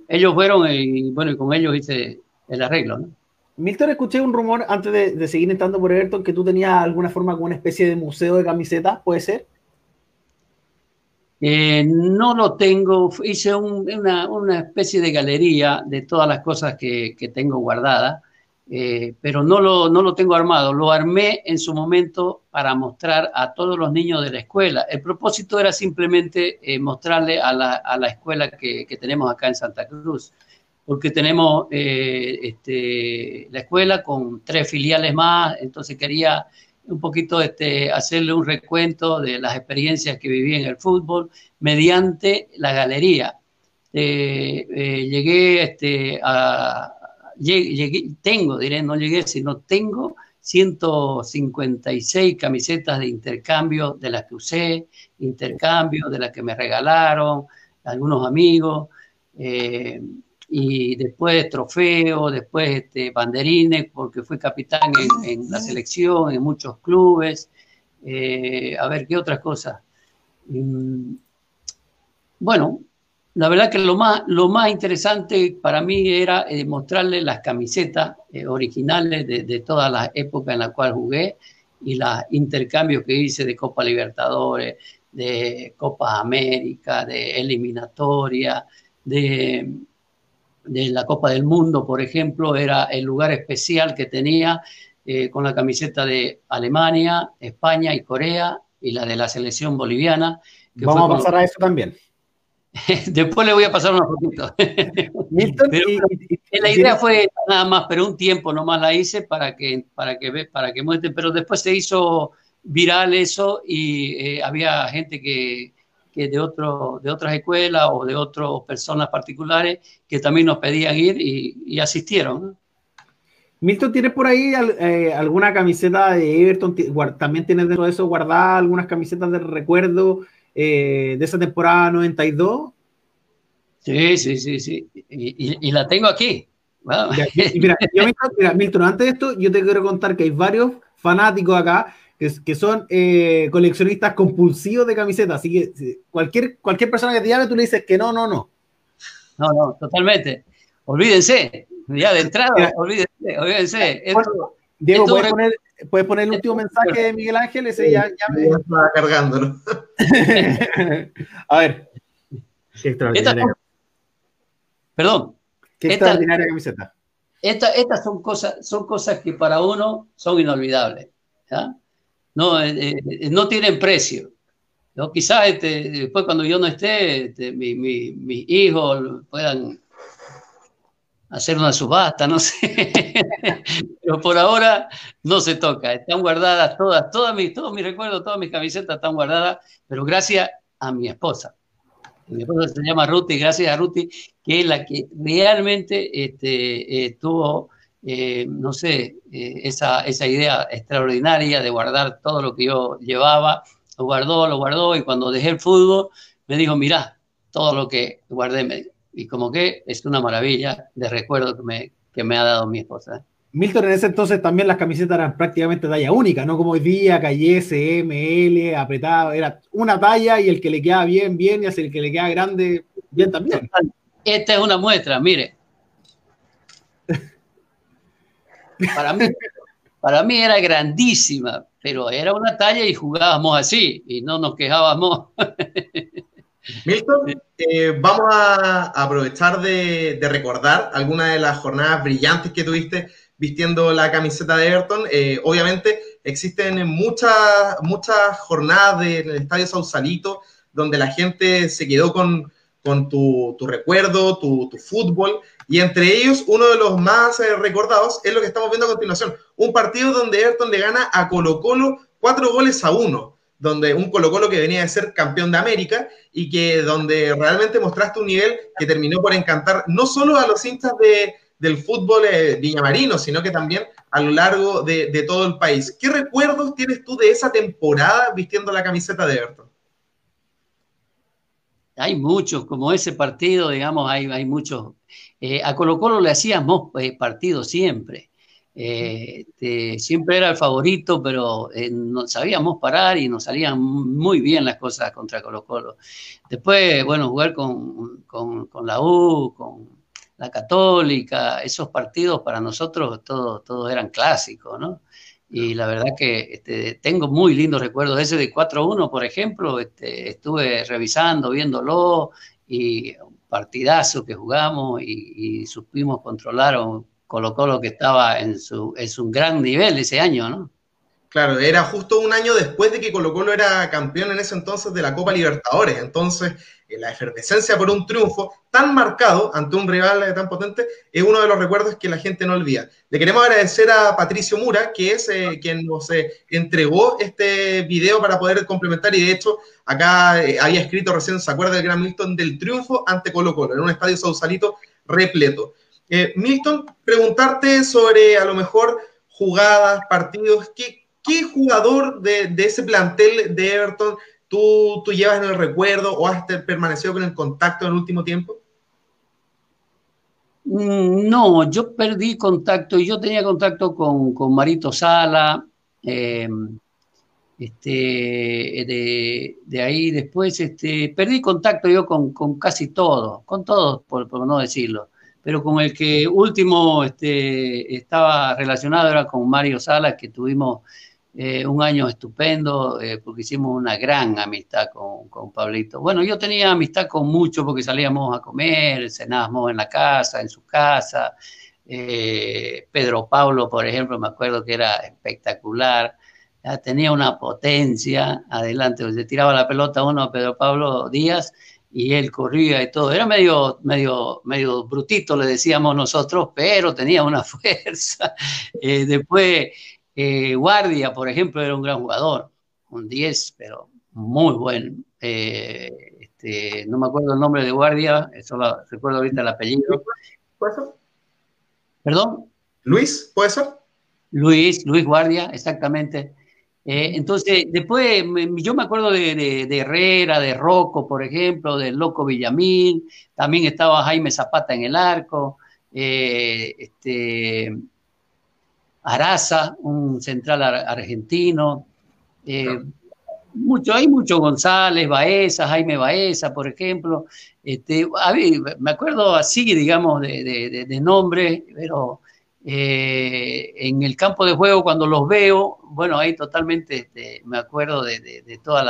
Speaker 4: ellos, fueron y bueno, y con ellos hice el arreglo, ¿no?
Speaker 3: Milton, escuché un rumor antes de, seguir entrando por Everton que tú tenías alguna forma como una especie de museo de camisetas, ¿puede ser?
Speaker 4: Eh, no lo tengo, hice una, especie de galería de todas las cosas que, tengo guardadas eh, pero no lo, no lo tengo armado. Lo armé en su momento para mostrar a todos los niños de la escuela. El propósito era simplemente eh, mostrarle a la, a la escuela que, tenemos acá en Santa Cruz, porque tenemos este, la escuela con tres filiales más, entonces quería un poquito este, hacerle un recuento de las experiencias que viví en el fútbol mediante la galería. llegué este, a, llegué, tengo, diré, no llegué, sino tengo 156 camisetas de intercambio de las que usé, intercambio de las que me regalaron algunos amigos, eh, y después trofeos, después este, banderines, porque fui capitán en, la selección, en muchos clubes, eh, a ver qué otras cosas. Mm, bueno, la verdad que lo más, lo más interesante para mí era eh, mostrarle las camisetas eh, originales de, de todas las épocas en las cuales jugué y los intercambios que hice de Copa Libertadores, de Copa América, de eliminatoria, de, de la Copa del Mundo, por ejemplo, era el lugar especial que tenía eh, con la camiseta de Alemania, España y Corea y la de la selección boliviana.
Speaker 3: Vamos a pasar a eso también.
Speaker 4: Después le voy a pasar una fotito. la idea fue nada más, pero un tiempo nomás la hice para que, para que, para que muestren, pero después se hizo viral eso y eh, había gente que, que, de, otro, de otras escuelas o de otras personas particulares que también nos pedían ir y, asistieron.
Speaker 3: Milton, ¿tienes por ahí eh, alguna camiseta de Everton? ¿También tienes dentro de eso guardada algunas camisetas de recuerdo eh, de esa temporada 92.
Speaker 4: Sí, sí, sí, sí. Y, la tengo aquí.
Speaker 3: mira, Milton, antes de esto, yo te quiero contar que hay varios fanáticos acá que, son eh, coleccionistas compulsivos de camisetas. Así que cualquier, cualquier persona que te llame, tú le dices que no, no, no.
Speaker 4: No, no, totalmente. Olvídense. Ya de entrada, olvídense, olvídense.
Speaker 3: Diego, ¿puedes poner, ¿puedes poner, el último mensaje de Miguel Ángel? Ese ya, ya me...
Speaker 2: estaba cargándolo.
Speaker 3: A ver.
Speaker 4: Qué extraordinaria.
Speaker 3: perdón. Qué extraordinaria camiseta.
Speaker 4: estas son cosas, son cosas que para uno son inolvidables. No, eh, eh, no tienen precio. ¿no? Quizás este, después cuando yo no esté, este, mis mi, hijos puedan hacer una subasta, no sé. Pero por ahora no se toca. Están guardadas todas, todas mis, todos mis recuerdos, todas mis camisetas están guardadas, pero gracias a mi esposa. Mi esposa se llama Ruti, gracias a Ruti, que es la que realmente este, eh, tuvo, eh, no sé, eh, esa, esa idea extraordinaria de guardar todo lo que yo llevaba. Lo guardó, lo guardó, y cuando dejé el fútbol, me dijo, mira, todo lo que guardé, me y como que es una maravilla de recuerdo que me, que me ha dado mi esposa.
Speaker 3: Milton, en ese entonces también las camisetas eran prácticamente talla única, no como hoy día, S, M, L, apretado, era una talla y el que le queda bien, bien, y el que le queda grande, bien también.
Speaker 4: Esta es una muestra, mire. Para mí, era grandísima, pero era una talla y jugábamos así y no nos quejábamos.
Speaker 2: Milton, eh, vamos a aprovechar de, recordar algunas de las jornadas brillantes que tuviste vistiendo la camiseta de Everton. Eh, obviamente existen muchas, muchas jornadas del Estadio Sausalito donde la gente se quedó con, tu, recuerdo, tu, fútbol, y entre ellos uno de los más eh, recordados es lo que estamos viendo a continuación, un partido donde Everton le gana a Colo Colo cuatro goles a uno donde un Colo Colo que venía de ser campeón de América y que donde realmente mostraste un nivel que terminó por encantar no solo a los hinchas de, del fútbol eh, viñamarino, sino que también a lo largo de, todo el país. ¿Qué recuerdos tienes tú de esa temporada vistiendo la camiseta de Everton?
Speaker 4: Hay muchos, como ese partido, digamos, hay, hay muchos. Eh, a Colo Colo le hacíamos eh, partidos siempre. Eh, este, siempre era el favorito, pero eh, no sabíamos parar y nos salían muy bien las cosas contra Colo Colo. Después, bueno, jugar con, la U, con la Católica, esos partidos para nosotros todos, eran clásicos, ¿no? Y la verdad que este, tengo muy lindos recuerdos. Ese de 4-1, por ejemplo, este, estuve revisando, viéndolo, y partidazo que jugamos y, y supimos controlar Colo Colo que estaba en su, es un gran nivel ese año, ¿no?
Speaker 2: Claro, era justo un año después de que Colo Colo era campeón en ese entonces de la Copa Libertadores. Entonces, la efervescencia por un triunfo tan marcado ante un rival tan potente es uno de los recuerdos que la gente no olvida. Le queremos agradecer a Patricio Mura, que es eh, quien nos eh, entregó este video para poder complementar. Y de hecho, acá había escrito recién, ¿se acuerda del Gran Milton del triunfo ante Colo Colo en un estadio Sausalito repleto? Eh, Milton, preguntarte sobre a lo mejor jugadas, partidos, ¿qué, qué jugador de, ese plantel de Everton tú, tú, llevas en el recuerdo o has permanecido con el contacto en el último tiempo?
Speaker 4: Mm, no, yo perdí contacto, yo tenía contacto con, con Marito Sala, eh, este, de, de, ahí después este, perdí contacto yo con, con casi todos, con todos, por, no decirlo pero con el que último este, estaba relacionado era con Mario Salas, que tuvimos eh, un año estupendo, eh, porque hicimos una gran amistad con, con, Pablito. Bueno, yo tenía amistad con muchos porque salíamos a comer, cenábamos en la casa, en su casa. Eh, Pedro Pablo, por ejemplo, me acuerdo que era espectacular. tenía una potencia adelante, se tiraba la pelota uno a Pedro Pablo Díaz y él corría y todo. Era medio, medio, medio brutito, le decíamos nosotros, pero tenía una fuerza. Después, eh, Guardia, por ejemplo, era un gran jugador, un 10, pero muy bueno. Eh, este, no me acuerdo el nombre de Guardia, solo recuerdo ahorita el apellido. ¿Puede ser? ¿Perdón?
Speaker 2: Luis, ¿puede ser?
Speaker 4: Luis, Luis Guardia, exactamente. Eh, entonces, después yo me acuerdo de, Herrera, de Rocco, por ejemplo, del Loco Villamil, también estaba Jaime Zapata en el arco, eh, este, Araza, un central argentino, eh, mucho, hay mucho González, Baeza, Jaime Baeza, por ejemplo. Este, me acuerdo así, digamos, de, de, de nombre, pero eh, en el campo de juego, cuando los veo, bueno, ahí totalmente este, me acuerdo de, todas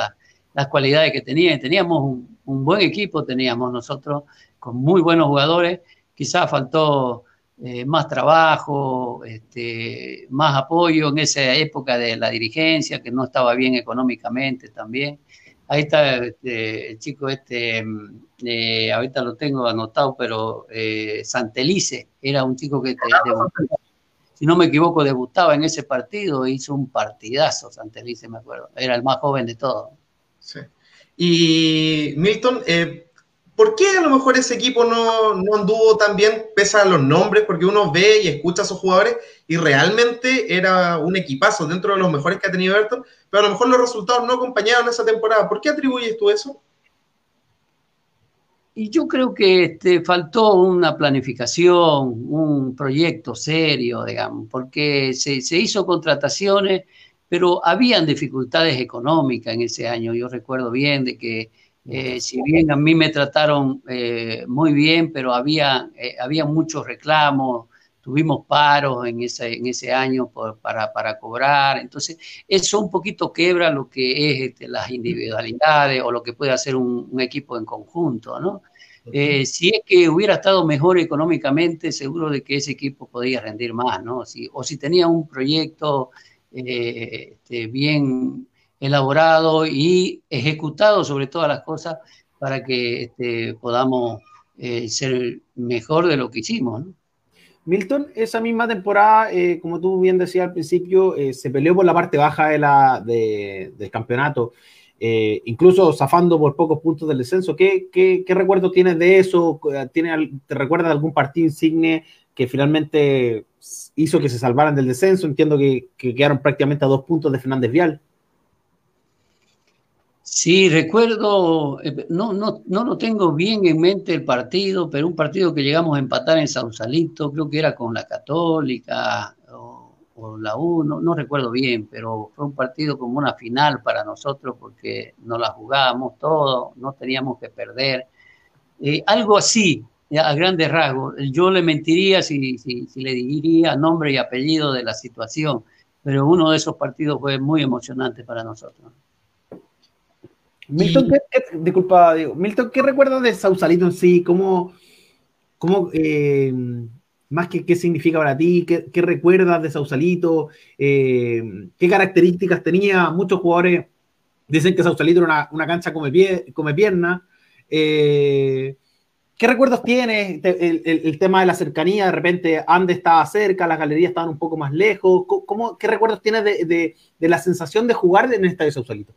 Speaker 4: las, cualidades que tenían. Teníamos un, buen equipo, teníamos nosotros con muy buenos jugadores. Quizás faltó eh, más trabajo, este, más apoyo en esa época de la dirigencia, que no estaba bien económicamente también. ahí está este, el chico este, mm, eh, ahorita lo tengo anotado, pero eh, Santelice era un chico que, si no me equivoco, debutaba en ese partido, hizo un partidazo Santelice, me acuerdo, era el más joven de todos.
Speaker 2: Sí. Y Milton, eh, ¿por qué a lo mejor ese equipo no, no, anduvo tan bien, pese a los nombres? Porque uno ve y escucha a sus jugadores y realmente era un equipazo dentro de los mejores que ha tenido Everton, pero a lo mejor los resultados no acompañaron esa temporada. ¿Por qué atribuyes tú eso?
Speaker 4: Y yo creo que este, faltó una planificación, un proyecto serio, digamos, porque se, se hizo contrataciones, pero habían dificultades económicas en ese año. Yo recuerdo bien de que eh, si bien a mí me trataron eh, muy bien, pero había, eh, había muchos reclamos, tuvimos paros en ese, en ese año para, para, cobrar, entonces eso un poquito quebra lo que es este, las individualidades o lo que puede hacer un, un equipo en conjunto, ¿no? si es que hubiera estado mejor económicamente, seguro de que ese equipo podía rendir más, ¿no? Si, o si tenía un proyecto este, bien elaborado y ejecutado sobre todas las cosas para que este, podamos eh, ser mejor de lo que hicimos.
Speaker 3: Milton, esa misma temporada, eh, como tú bien decías al principio, eh, se peleó por la parte baja de la, del campeonato, incluso zafando por pocos puntos del descenso. ¿Qué, qué, qué recuerdo tienes de eso? ¿Tiene, ¿Te recuerdas de algún partido insigne que finalmente hizo que se salvaran del descenso? Entiendo que, que quedaron prácticamente a dos puntos de Fernández Vial.
Speaker 4: Sí, recuerdo, eh, no, no, no lo tengo bien en mente el partido, pero un partido que llegamos a empatar en Sausalito, creo que era con la Católica o, la U, no, recuerdo bien, pero fue un partido como una final para nosotros porque nos la jugábamos todo, no teníamos que perder. Eh, algo así, a grandes rasgos. Yo le mentiría si, si, si le diría nombre y apellido de la situación, pero uno de esos partidos fue muy emocionante para nosotros.
Speaker 3: Milton, ¿qué, disculpa, Milton, ¿qué recuerdas de Sausalito en sí? ¿Cómo, cómo eh, más que qué significa para ti? ¿Qué, qué recuerdas de Sausalito? Eh, ¿Qué características tenía? Muchos jugadores dicen que Sausalito era una, una cancha come, pie, come pierna. Eh, ¿Qué recuerdos tienes? El, el, el, tema de la cercanía, de repente Ande estaba cerca, las galerías estaban un poco más lejos. ¿Cómo, ¿Qué recuerdos tienes de, de, de la sensación de jugar en esta de Sausalito?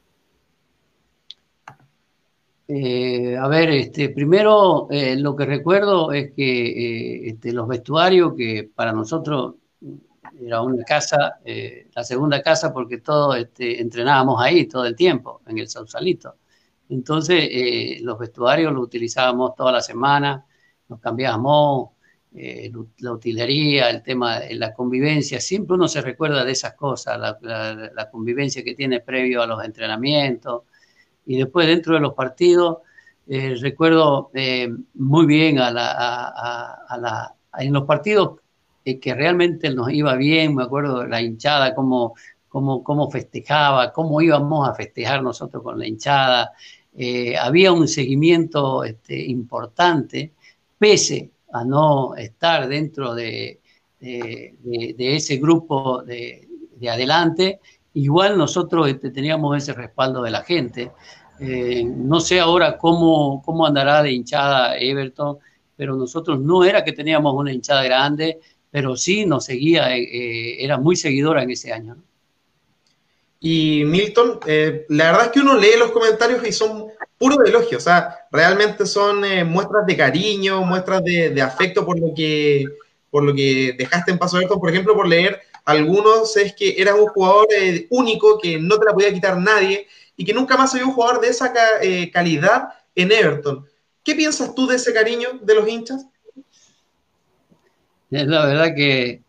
Speaker 4: Eh, a ver, este, primero eh, lo que recuerdo es que eh, este, los vestuarios, que para nosotros era una casa, eh, la segunda casa, porque todos este, entrenábamos ahí todo el tiempo, en el Sausalito. Entonces, los vestuarios los utilizábamos toda la semana, nos cambiábamos, la utilería, el tema de la convivencia, siempre uno se recuerda de esas cosas, la convivencia que tiene previo a los entrenamientos y después dentro de los partidos, eh, recuerdo eh, muy bien a la, en los partidos eh, que realmente nos iba bien, me acuerdo de la hinchada, cómo, cómo, cómo festejaba, cómo íbamos a festejar nosotros con la hinchada. Había un seguimiento este, importante, pese a no estar dentro de, de, de, de ese grupo de, adelante, igual nosotros este, teníamos ese respaldo de la gente. Eh, no sé ahora cómo, cómo andará de hinchada Everton, pero nosotros no era que teníamos una hinchada grande, pero sí nos seguía, eh, eh era muy seguidora en ese año. ¿no?
Speaker 2: Y Milton, eh, la verdad es que uno lee los comentarios y son puros elogios, o sea, realmente son eh, muestras de cariño, muestras de, de, afecto por lo que por lo que dejaste en Paso Everton, por ejemplo, por leer algunos es que eras un jugador eh, único que no te la podía quitar nadie y que nunca más había un jugador de esa eh, calidad en Everton. ¿Qué piensas tú de ese cariño de los hinchas?
Speaker 4: Es la verdad que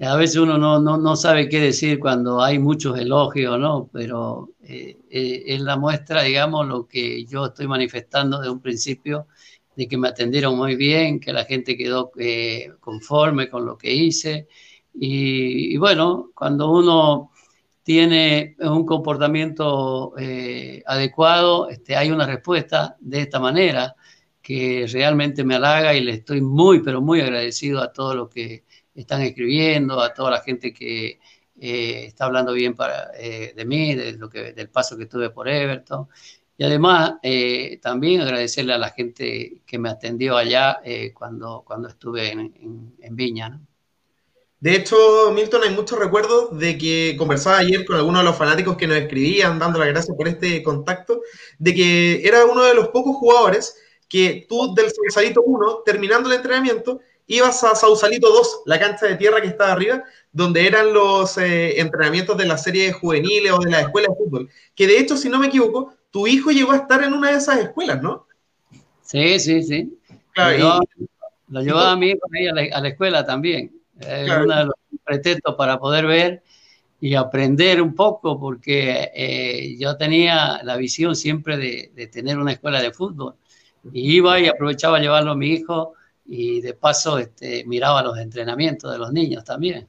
Speaker 4: a veces uno no, no, no sabe qué decir cuando hay muchos elogios, ¿no? Pero eh, eh, es la muestra, digamos, lo que yo estoy manifestando de un principio, de que me atendieron muy bien, que la gente quedó eh, conforme con lo que hice. Y, bueno, cuando uno tiene un comportamiento eh, adecuado, este, hay una respuesta de esta manera que realmente me halaga y le estoy muy, pero muy agradecido a todos los que están escribiendo, a toda la gente que eh, está hablando bien para, eh, de mí, de lo que, del paso que tuve por Everton. Y además, también agradecerle a la gente que me atendió allá cuando, cuando estuve en, en, Viña.
Speaker 2: De hecho, Milton, hay muchos recuerdos de que conversaba ayer con algunos de los fanáticos que nos escribían, dando las gracias por este contacto, de que era uno de los pocos jugadores que tú del Sausalito 1, terminando el entrenamiento, ibas a Sausalito 2, la cancha de tierra que estaba arriba, donde eran los eh, entrenamientos de la serie juveniles o de la escuela de fútbol. Que de hecho, si no me equivoco, tu hijo llegó a estar en una de esas escuelas, ¿no?
Speaker 4: Sí, sí, sí. lo, llevaba, a mi hijo ahí a la, escuela también. Es uno de los pretextos para poder ver y aprender un poco, porque eh, yo tenía la visión siempre de, tener una escuela de fútbol. Y iba y aprovechaba llevarlo a mi hijo y de paso este, miraba los entrenamientos de los niños también.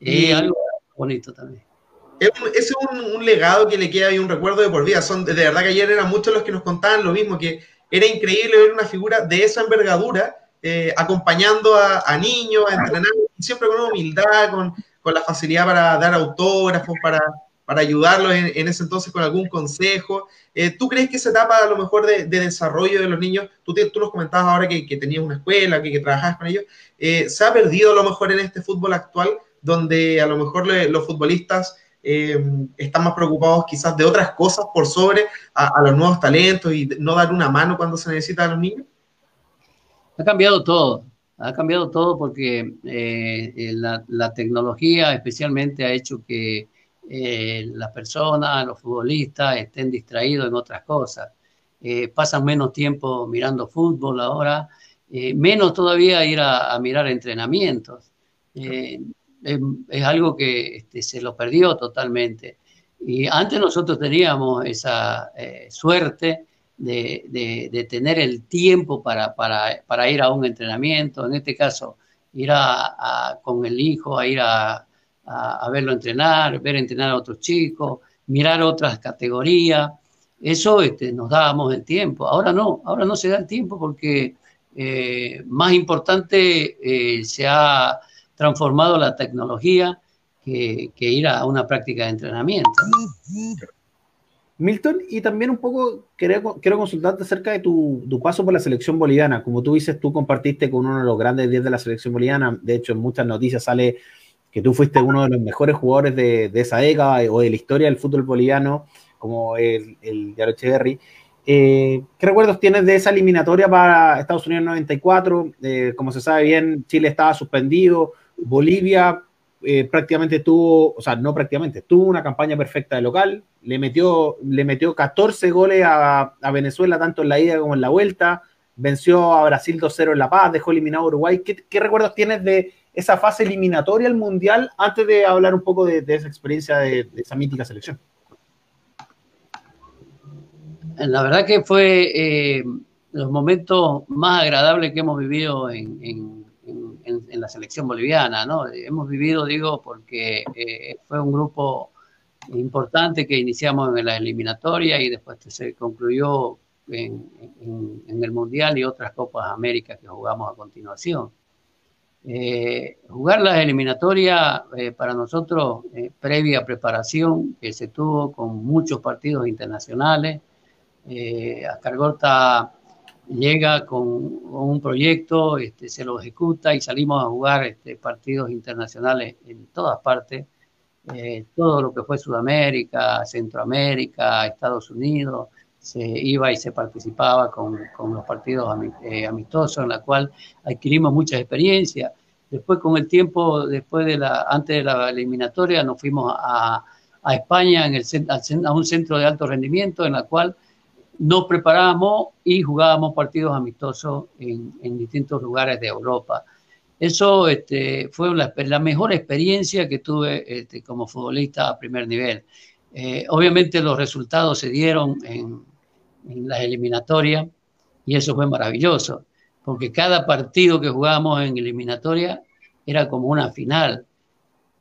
Speaker 4: Y, algo bonito también
Speaker 2: es un, legado que le queda y un recuerdo de por vida. Son, de verdad que ayer eran muchos los que nos contaban lo mismo, que era increíble ver una figura de esa envergadura eh, acompañando a, niños, a entrenar, siempre con humildad, con, con, la facilidad para dar autógrafos, para, para ayudarlos en, ese entonces con algún consejo. Eh, ¿Tú crees que esa etapa a lo mejor de, desarrollo de los niños, tú, tú nos comentabas ahora que, que tenías una escuela, que, que trabajabas con ellos, eh, se ha perdido a lo mejor en este fútbol actual, donde a lo mejor los futbolistas eh, están más preocupados quizás de otras cosas por sobre a, los nuevos talentos y no dar una mano cuando se necesita a los niños?
Speaker 4: Ha cambiado todo, ha cambiado todo porque eh, la, tecnología especialmente ha hecho que eh, las personas, los futbolistas estén distraídos en otras cosas. pasan menos tiempo mirando fútbol ahora, menos todavía ir a, mirar entrenamientos es, algo que este, se lo perdió totalmente. Y antes nosotros teníamos esa eh, suerte de, tener el tiempo para, para, ir a un entrenamiento, en este caso, ir a, con el hijo, a ir a, verlo entrenar, ver entrenar a otros chicos, mirar otras categorías. Eso este, nos dábamos el tiempo. Ahora no, ahora no se da el tiempo porque eh, más importante eh, se ha transformado la tecnología que, ir a una práctica de entrenamiento.
Speaker 3: Milton, y también un poco quiero, quiero consultarte acerca de tu, paso por la selección boliviana. Como tú dices, tú compartiste con uno de los grandes 10 de la selección boliviana. De hecho, en muchas noticias sale que tú fuiste uno de los mejores jugadores de, esa década o de la historia del fútbol boliviano, como el, el Yaro. Eh, ¿Qué recuerdos tienes de esa eliminatoria para Estados Unidos 94? Eh, como se sabe bien, Chile estaba suspendido, Bolivia eh, prácticamente tuvo, o sea, no prácticamente, tuvo una campaña perfecta de local, le metió, le metió 14 goles a, Venezuela, tanto en la ida como en la vuelta, venció a Brasil 2-0 en La Paz, dejó eliminado a Uruguay. ¿Qué, recuerdos tienes de esa fase eliminatoria al Mundial antes de hablar un poco de, esa experiencia de, esa mítica selección?
Speaker 4: La verdad que fue eh, los momentos más agradables que hemos vivido en en, la selección boliviana, ¿no? Hemos vivido, digo, porque eh, fue un grupo importante que iniciamos en la eliminatoria y después se concluyó en, el Mundial y otras Copas América que jugamos a continuación. Eh, jugar las eliminatorias eh, para nosotros, previa preparación que se tuvo con muchos partidos internacionales, Ascargota llega con, un proyecto, este, se lo ejecuta y salimos a jugar este, partidos internacionales en todas partes, eh, todo lo que fue Sudamérica, Centroamérica, Estados Unidos, se iba y se participaba con, los partidos eh, amistosos, en la cual adquirimos mucha experiencia. Después, con el tiempo, después de la, antes de la eliminatoria, nos fuimos a, España en el, a un centro de alto rendimiento, en la cual nos preparábamos y jugábamos partidos amistosos en, distintos lugares de Europa. Eso este, fue la, mejor experiencia que tuve este, como futbolista a primer nivel. Eh, obviamente los resultados se dieron en, en las eliminatorias y eso fue maravilloso, porque cada partido que jugábamos en eliminatoria era como una final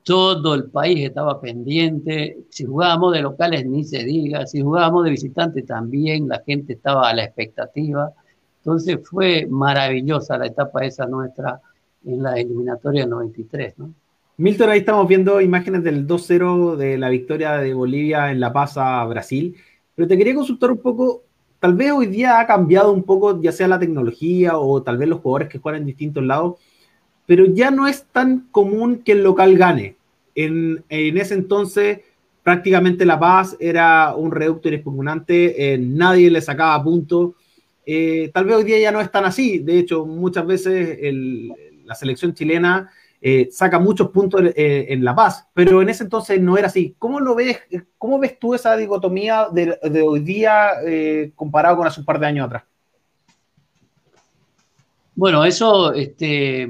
Speaker 4: todo el país estaba pendiente. Si jugábamos de locales, ni se diga. Si jugábamos de visitantes, también la gente estaba a la expectativa. Entonces fue maravillosa la etapa esa nuestra en la eliminatoria 93, ¿no?
Speaker 3: Milton, ahí estamos viendo imágenes del 2-0 de la victoria de Bolivia en La Paz a Brasil. Pero te quería consultar un poco, tal vez hoy día ha cambiado un poco, ya sea la tecnología o tal vez los jugadores que juegan en distintos lados, pero ya no es tan común que el local gane. En, en ese entonces prácticamente La Paz era un reducto inexpugnante, eh, nadie le sacaba puntos. Eh, tal vez hoy día ya no es tan así, de hecho muchas veces la selección chilena eh, saca muchos puntos en La Paz, pero en ese entonces no era así. ¿Cómo lo ves, cómo ves tú esa dicotomía de, hoy día comparado con hace un par de años atrás?
Speaker 4: Bueno, eso este,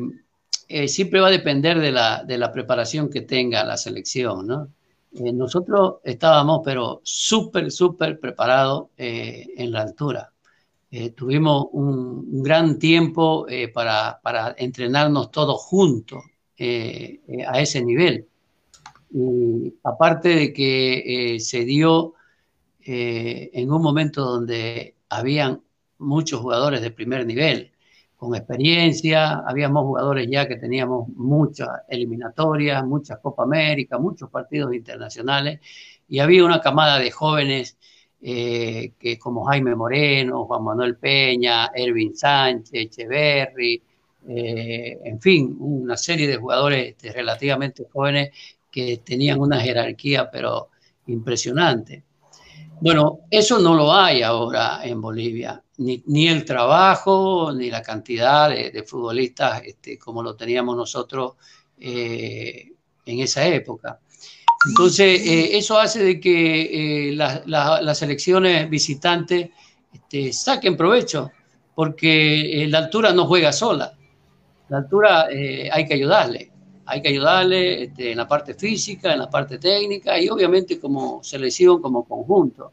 Speaker 4: siempre va a depender de la, de la preparación que tenga la selección, ¿no? Eh, nosotros estábamos, pero súper, súper preparados eh, en la altura. Eh, tuvimos un, gran tiempo para, para, entrenarnos todos juntos a ese nivel. Y aparte de que se dio en un momento donde habían muchos jugadores de primer nivel, con experiencia, habíamos jugadores ya que teníamos muchas eliminatorias, muchas Copa América, muchos partidos internacionales, y había una camada de jóvenes eh, que como Jaime Moreno, Juan Manuel Peña, Ervin Sánchez, Echeverry, eh, en fin, una serie de jugadores este, relativamente jóvenes que tenían una jerarquía pero impresionante. Bueno, eso no lo hay ahora en Bolivia ni, el trabajo, ni la cantidad de, futbolistas este, como lo teníamos nosotros eh, en esa época. Entonces, eh, eso hace de que eh, las elecciones visitantes este, saquen provecho, porque la altura no juega sola. La altura hay que ayudarle, hay que ayudarle este, en la parte física, en la parte técnica y obviamente como selección, como conjunto.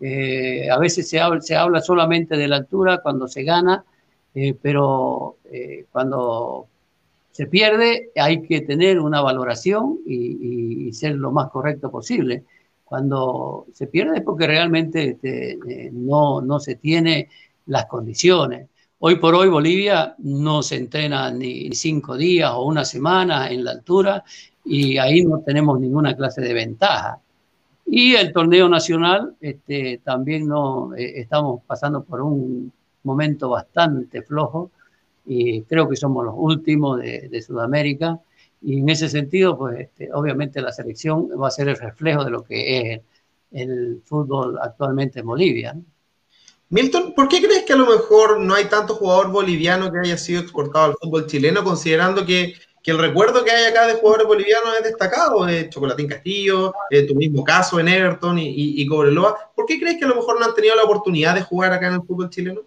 Speaker 4: Eh, a veces se habla, solamente de la altura cuando se gana, eh, pero eh, cuando se pierde hay que tener una valoración y, ser lo más correcto posible. Cuando se pierde es porque realmente este, no, no se tiene las condiciones. Hoy por hoy Bolivia no se entrena ni cinco días o una semana en la altura y ahí no tenemos ninguna clase de ventaja. Y el torneo nacional, este, también no, eh, estamos pasando por un momento bastante flojo y creo que somos los últimos de, Sudamérica. Y en ese sentido, pues este, obviamente la selección va a ser el reflejo de lo que es el, fútbol actualmente en Bolivia.
Speaker 2: Milton, ¿por qué crees que a lo mejor no hay tanto jugador boliviano que haya sido exportado al fútbol chileno, considerando que que el recuerdo que hay acá de jugadores bolivianos es destacado, de Chocolatín Castillo, de tu mismo caso en Everton y, y, Cobreloa. ¿Por qué crees que a lo mejor no han tenido la oportunidad de jugar acá en el fútbol chileno?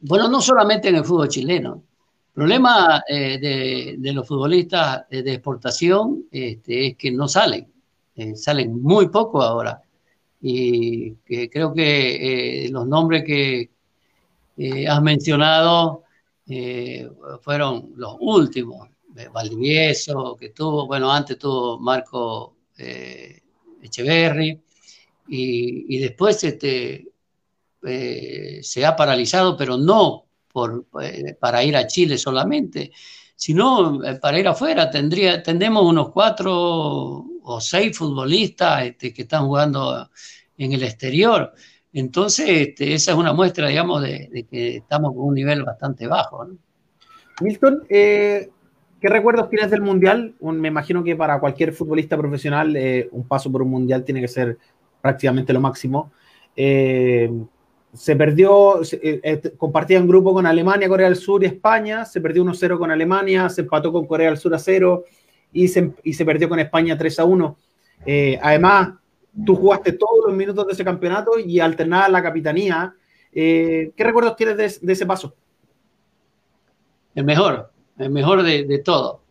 Speaker 4: Bueno, no solamente en el fútbol chileno. El problema eh, de, los futbolistas de exportación este, es que no salen, eh, salen muy poco ahora. Y creo que eh, los nombres que has mencionado eh, fueron los últimos. Valdivieso, que tuvo, bueno, antes tuvo Marco eh, Echeverry, y, después este, eh, se ha paralizado, pero no por, para ir a Chile solamente, sino para ir afuera. Tendría, tendremos unos cuatro o seis futbolistas este, que están jugando en el exterior. Entonces, este, esa es una muestra, digamos, de, que estamos con un nivel bastante bajo.
Speaker 3: Milton, eh, ¿qué recuerdos tienes del Mundial? me imagino que para cualquier futbolista profesional eh, un paso por un Mundial tiene que ser prácticamente lo máximo. Eh, se perdió, compartía un grupo con Alemania, Corea del Sur y España, se perdió 1-0 con Alemania, se empató con Corea del Sur a 0 y se, y se perdió con España 3-1. además, tú jugaste todos los minutos de ese campeonato y alternabas la capitanía. Eh, ¿Qué recuerdos tienes de, ese paso?
Speaker 4: El mejor, el mejor de, todo.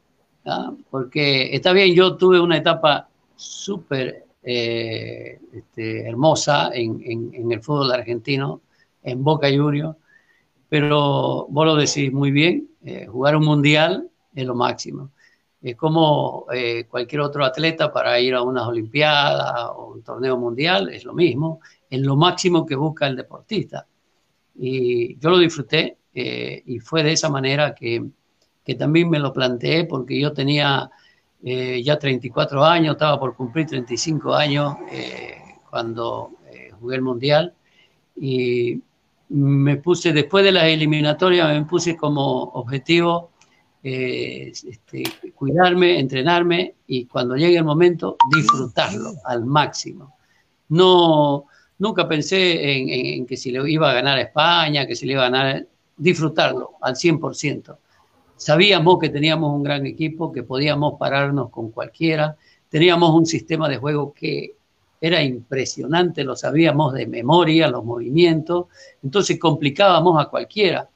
Speaker 4: Porque está bien, yo tuve una etapa súper eh, este, hermosa en, el fútbol argentino, en Boca Juniors, pero vos lo decís muy bien, eh, jugar un mundial es lo máximo es como eh, cualquier otro atleta para ir a unas Olimpiadas o un torneo mundial, es lo mismo, es lo máximo que busca el deportista. Y yo lo disfruté y fue de esa manera que, también me lo planteé porque yo tenía eh, ya 34 años, estaba por cumplir 35 años cuando eh, jugué el Mundial y me puse, después de las eliminatorias, me puse como objetivo eh, este, cuidarme, entrenarme y cuando llegue el momento disfrutarlo al máximo. No, nunca pensé en, que si le iba a ganar a España, que si le iba a ganar, disfrutarlo al 100%. Sabíamos que teníamos un gran equipo, que podíamos pararnos con cualquiera, teníamos un sistema de juego que era impresionante, lo sabíamos de memoria, los movimientos, entonces complicábamos a cualquiera.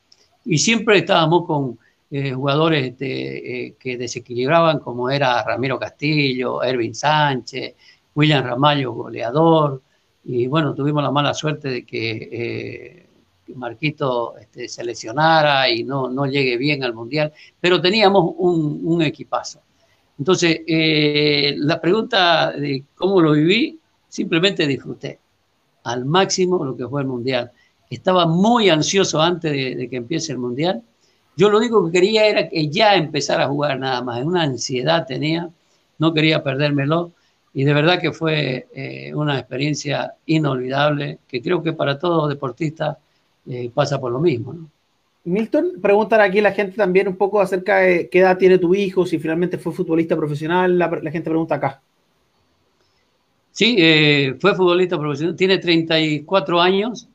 Speaker 4: Y siempre estábamos con eh, jugadores este, eh, que desequilibraban, como era Ramiro Castillo, Ervin Sánchez, William Ramallo, goleador. Y bueno, tuvimos la mala suerte de que eh, Marquito este, se lesionara y no, no llegue bien al Mundial, pero teníamos un, un equipazo. Entonces, la pregunta de cómo lo viví, simplemente disfruté al máximo lo que fue el Mundial. Estaba muy ansioso antes de, que empiece el Mundial. Yo lo único que quería era que ya empezara a jugar nada más. Una ansiedad tenía, no quería perdérmelo. Y de verdad que fue eh, una experiencia inolvidable, que creo que para todo deportista eh, pasa por lo mismo.
Speaker 3: Milton, preguntan aquí la gente también un poco acerca de qué edad tiene tu hijo, si finalmente fue futbolista profesional. la gente pregunta acá.
Speaker 4: Sí, eh, fue futbolista profesional, tiene 34 años,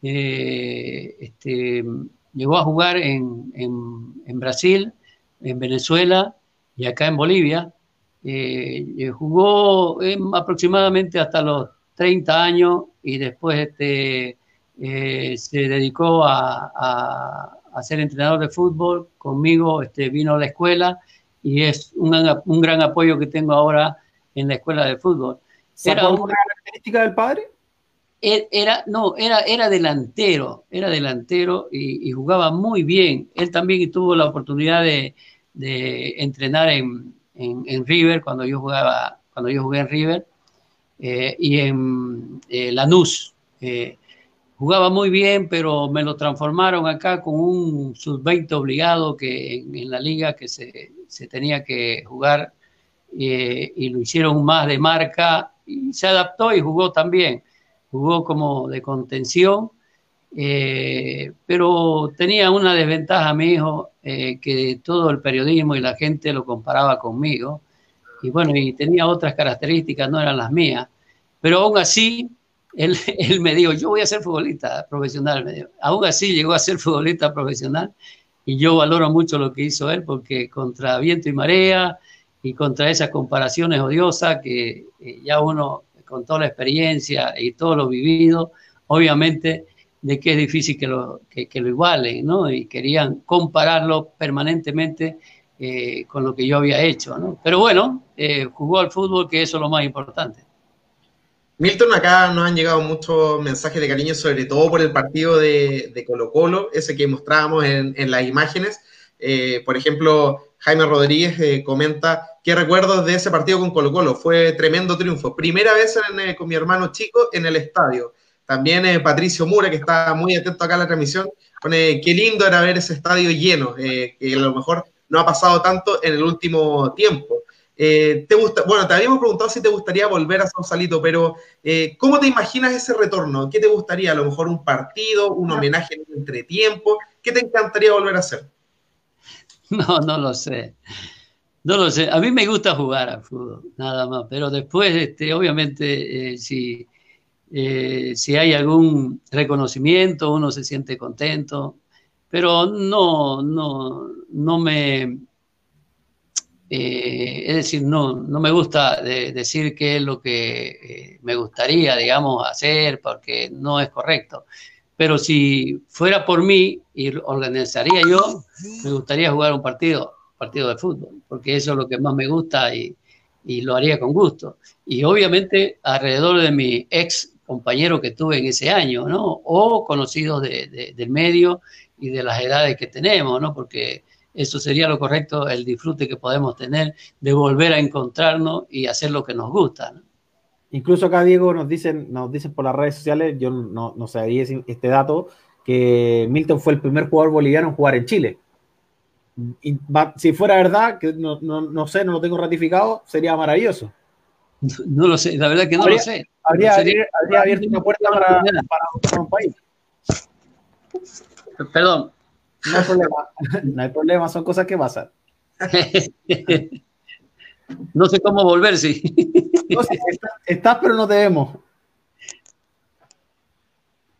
Speaker 4: eh, este, llegó a jugar en, Brasil, en Venezuela y acá en Bolivia. Eh, jugó aproximadamente hasta los 30 años y después este, se dedicó a, ser entrenador de fútbol. Conmigo este, vino a la escuela y es un, un gran apoyo que tengo ahora en la escuela de fútbol
Speaker 3: era una característica del padre?
Speaker 4: Era, no, era, era delantero, era delantero y, jugaba muy bien. Él también tuvo la oportunidad de, entrenar en, River cuando yo jugaba, cuando yo jugué en River eh, y en eh, Lanús. Eh, jugaba muy bien, pero me lo transformaron acá con un sub-20 obligado que en, la liga que se, tenía que jugar y lo hicieron más de marca y se adaptó y jugó también. Jugó como de contención, eh, pero tenía una desventaja mi hijo, eh, que todo el periodismo y la gente lo comparaba conmigo. Y bueno, y tenía otras características, no eran las mías. Pero aún así, él, me dijo, yo voy a ser futbolista profesional. Me Aún así llegó a ser futbolista profesional y yo valoro mucho lo que hizo él porque contra viento y marea, y contra esas comparaciones odiosas que eh, ya uno, con toda la experiencia y todo lo vivido, obviamente de que es difícil que lo, que, lo igualen, ¿no? Y querían compararlo permanentemente eh, con lo que yo había hecho, ¿no? Pero bueno, eh, jugó al fútbol, que eso es lo más importante.
Speaker 2: Milton, acá nos han llegado muchos mensajes de cariño, sobre todo por el partido de, Colo Colo, ese que mostrábamos en, las imágenes. por ejemplo, Jaime Rodríguez eh, comenta, ¿qué recuerdos de ese partido con Colo Colo? Fue tremendo triunfo. Primera vez eh, con mi hermano chico en el estadio. También eh, Patricio Mura, que está muy atento acá a la transmisión, pone, qué lindo era ver ese estadio lleno, que a lo mejor no ha pasado tanto en el último tiempo. ¿Te gusta? Bueno, te habíamos preguntado si te gustaría volver a Sausalito, pero ¿cómo te imaginas ese retorno? ¿Qué te gustaría? A lo mejor un partido, un homenaje en entretiempo. ¿Qué te encantaría volver a hacer?
Speaker 4: No, no lo sé. No lo sé. A mí me gusta jugar al fútbol, nada más. Pero después, este, obviamente, eh, si, eh, si hay algún reconocimiento, uno se siente contento. Pero no, no, no me. Eh, es decir, no, no me gusta decir qué es lo que me gustaría, digamos, hacer, porque no es correcto. Pero si fuera por mí y organizaría yo, me gustaría jugar un partido, partido de fútbol, porque eso es lo que más me gusta y, y lo haría con gusto. Y obviamente alrededor de mi ex compañero que tuve en ese año, ¿no? O conocidos de, del medio y de las edades que tenemos, ¿no? Porque eso sería lo correcto, el disfrute que podemos tener de volver a encontrarnos y hacer lo que nos gusta, ¿no?
Speaker 3: Incluso acá, Diego, nos dicen, nos dicen por las redes sociales, yo no, no sabía este dato, que Milton fue el primer jugador boliviano en jugar en Chile. si fuera verdad, que no, sé, no lo tengo ratificado, sería maravilloso.
Speaker 4: No lo sé, la verdad que no lo sé.
Speaker 3: Habría, abierto una puerta para, para, un país.
Speaker 4: Perdón.
Speaker 3: No hay problema, no hay problema, son cosas que pasan.
Speaker 4: no sé cómo volver, sí.
Speaker 3: estás, pero no te vemos.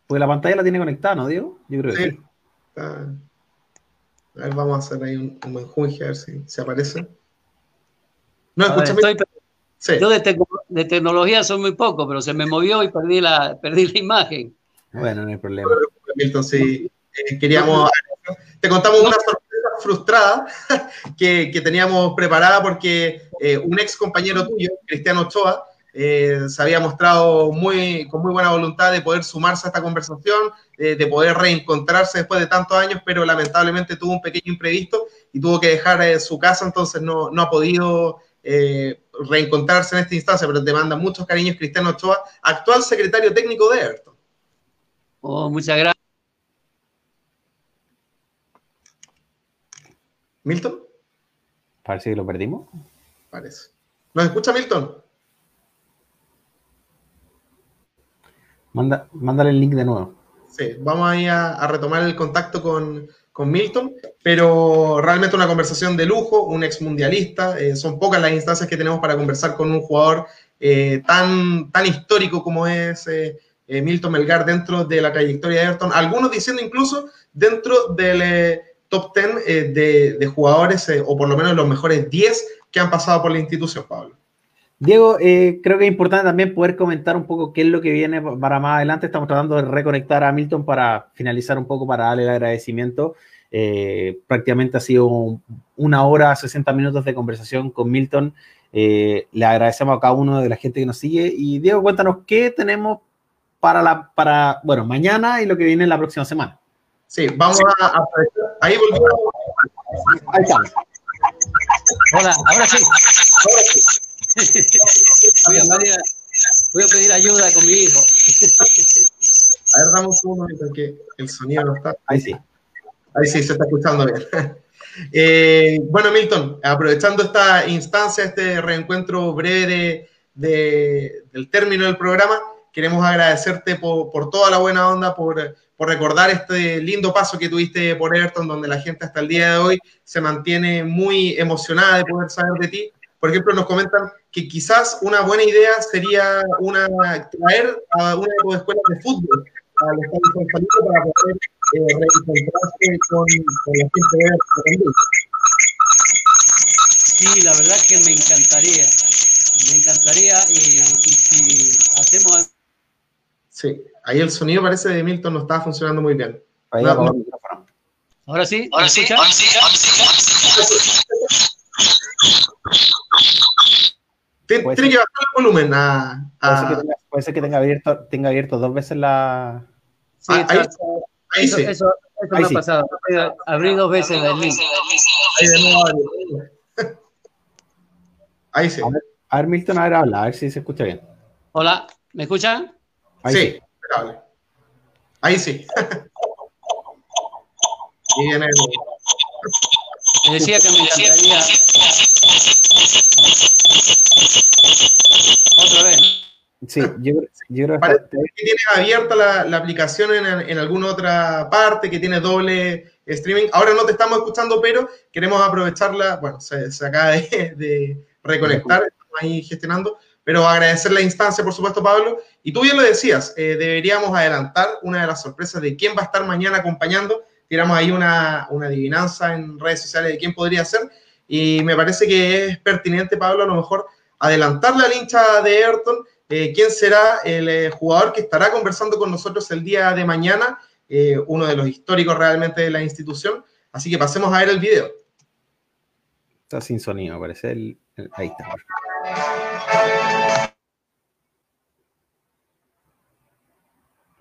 Speaker 3: Porque la pantalla la tiene conectada, ¿no, Diego? Yo creo que sí.
Speaker 2: A ver, vamos a hacer ahí un, un menjunje, a ver si, se aparece.
Speaker 4: No, escúchame. Yo de, tecnología soy muy poco, pero se me movió y perdí la, perdí la imagen.
Speaker 3: Bueno, no hay problema.
Speaker 2: Milton, sí. Eh, queríamos. Te contamos una sorpresa frustrada que, que teníamos preparada porque eh, un ex compañero tuyo, Cristiano Ochoa, eh, se había mostrado muy, con muy buena voluntad de poder sumarse a esta conversación, de poder reencontrarse después de tantos años, pero lamentablemente tuvo un pequeño imprevisto y tuvo que dejar su casa, entonces no, no ha podido eh, reencontrarse en esta instancia, pero te manda muchos cariños Cristiano Ochoa, actual secretario técnico de Everton.
Speaker 4: Oh, muchas gracias.
Speaker 2: ¿Milton?
Speaker 3: Parece que lo perdimos.
Speaker 2: Parece. ¿Nos escucha Milton?
Speaker 3: Manda, mándale el link de nuevo.
Speaker 2: Sí, vamos ahí a retomar el contacto con, con Milton, pero realmente una conversación de lujo, un ex mundialista. Eh, son pocas las instancias que tenemos para conversar con un jugador eh, tan, tan histórico como es eh, Milton Melgar dentro de la trayectoria de Everton. Algunos diciendo incluso dentro del top 10 de, de, jugadores, o por lo menos los mejores 10 que han pasado por la institución, Pablo.
Speaker 3: Diego, creo que es importante también poder comentar un poco qué es lo que viene para más adelante. Estamos tratando de reconectar a Milton para finalizar un poco, para darle el agradecimiento eh, prácticamente ha sido una hora, 60 minutos de conversación con Milton. Eh, le agradecemos a cada uno de la gente que nos sigue. Y Diego, cuéntanos qué tenemos para la, para, bueno, mañana y lo que viene la próxima semana.
Speaker 2: Sí, vamos a, ahí volvemos.
Speaker 4: Ahí está. Hola, ahora sí. Voy a, pedir, voy a pedir ayuda con mi hijo.
Speaker 2: A ver, damos un momento que el sonido no está.
Speaker 3: Ahí sí.
Speaker 2: Ahí sí, se está escuchando bien. Eh, bueno, Milton, aprovechando esta instancia, este reencuentro breve del término del programa, queremos agradecerte por, toda la buena onda, por, recordar este lindo paso que tuviste por Everton, donde la gente hasta el día de hoy se mantiene muy emocionada de poder saber de ti. Por ejemplo, nos comentan que quizás una buena idea sería traer a una de tus escuelas de fútbol al Estadio San para poder eh, reencontrarse con, la gente de
Speaker 4: Sí, la verdad que me encantaría. Me encantaría y, y si hacemos...
Speaker 2: Sí, ahí el sonido parece de Milton no estaba funcionando muy bien.
Speaker 4: Ahí no, no. Ahora sí, ahora sí, ahora sí, ahora sí.
Speaker 2: Tiene que bajar el volumen a,
Speaker 3: a... Puede, ser que tenga, abierto, tenga abierto dos veces la,
Speaker 4: Sí, ah, ahí, ahí, eso, sí. eso, eso me ha pasado. Abrí dos veces el link. Ahí.
Speaker 2: Ahí sí.
Speaker 3: A ver, Milton, a ver, habla, a ver si se escucha bien.
Speaker 4: Hola, ¿me escuchan?
Speaker 2: Ahí sí, sí. Ahí sí. y viene el...
Speaker 4: Me decía que me encantaría. Otra vez.
Speaker 3: Sí, yo, yo creo
Speaker 2: que, tienes abierta la, la aplicación en, en, alguna otra parte, que tiene doble streaming. Ahora no te estamos escuchando, pero queremos aprovecharla. Bueno, se, se acaba de, de, reconectar, estamos ahí gestionando. Pero agradecer la instancia, por supuesto, Pablo. Y tú bien lo decías, eh, deberíamos adelantar una de las sorpresas de quién va a estar mañana acompañando. Tiramos ahí una, una adivinanza en redes sociales de quién podría ser. Y me parece que es pertinente, Pablo, a lo mejor adelantarle al hincha de Ayrton eh, quién será el eh, jugador que estará conversando con nosotros el día de mañana, eh, uno de los históricos realmente de la institución. Así que pasemos a ver el video.
Speaker 3: Está sin sonido, parece. El, ahí está.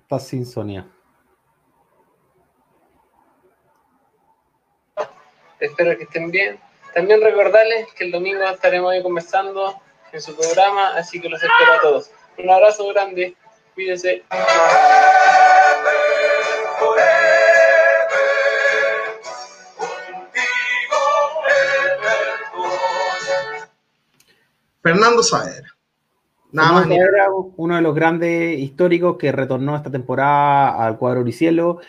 Speaker 3: Está sin sonido.
Speaker 5: Espero que estén bien. También recordarles que el domingo estaremos ahí conversando en su programa, así que los espero a todos. Un abrazo grande, cuídense.
Speaker 2: Fernando Saavedra.
Speaker 3: Nada más. Era uno de los grandes históricos que retornó esta temporada al cuadro Oricielo.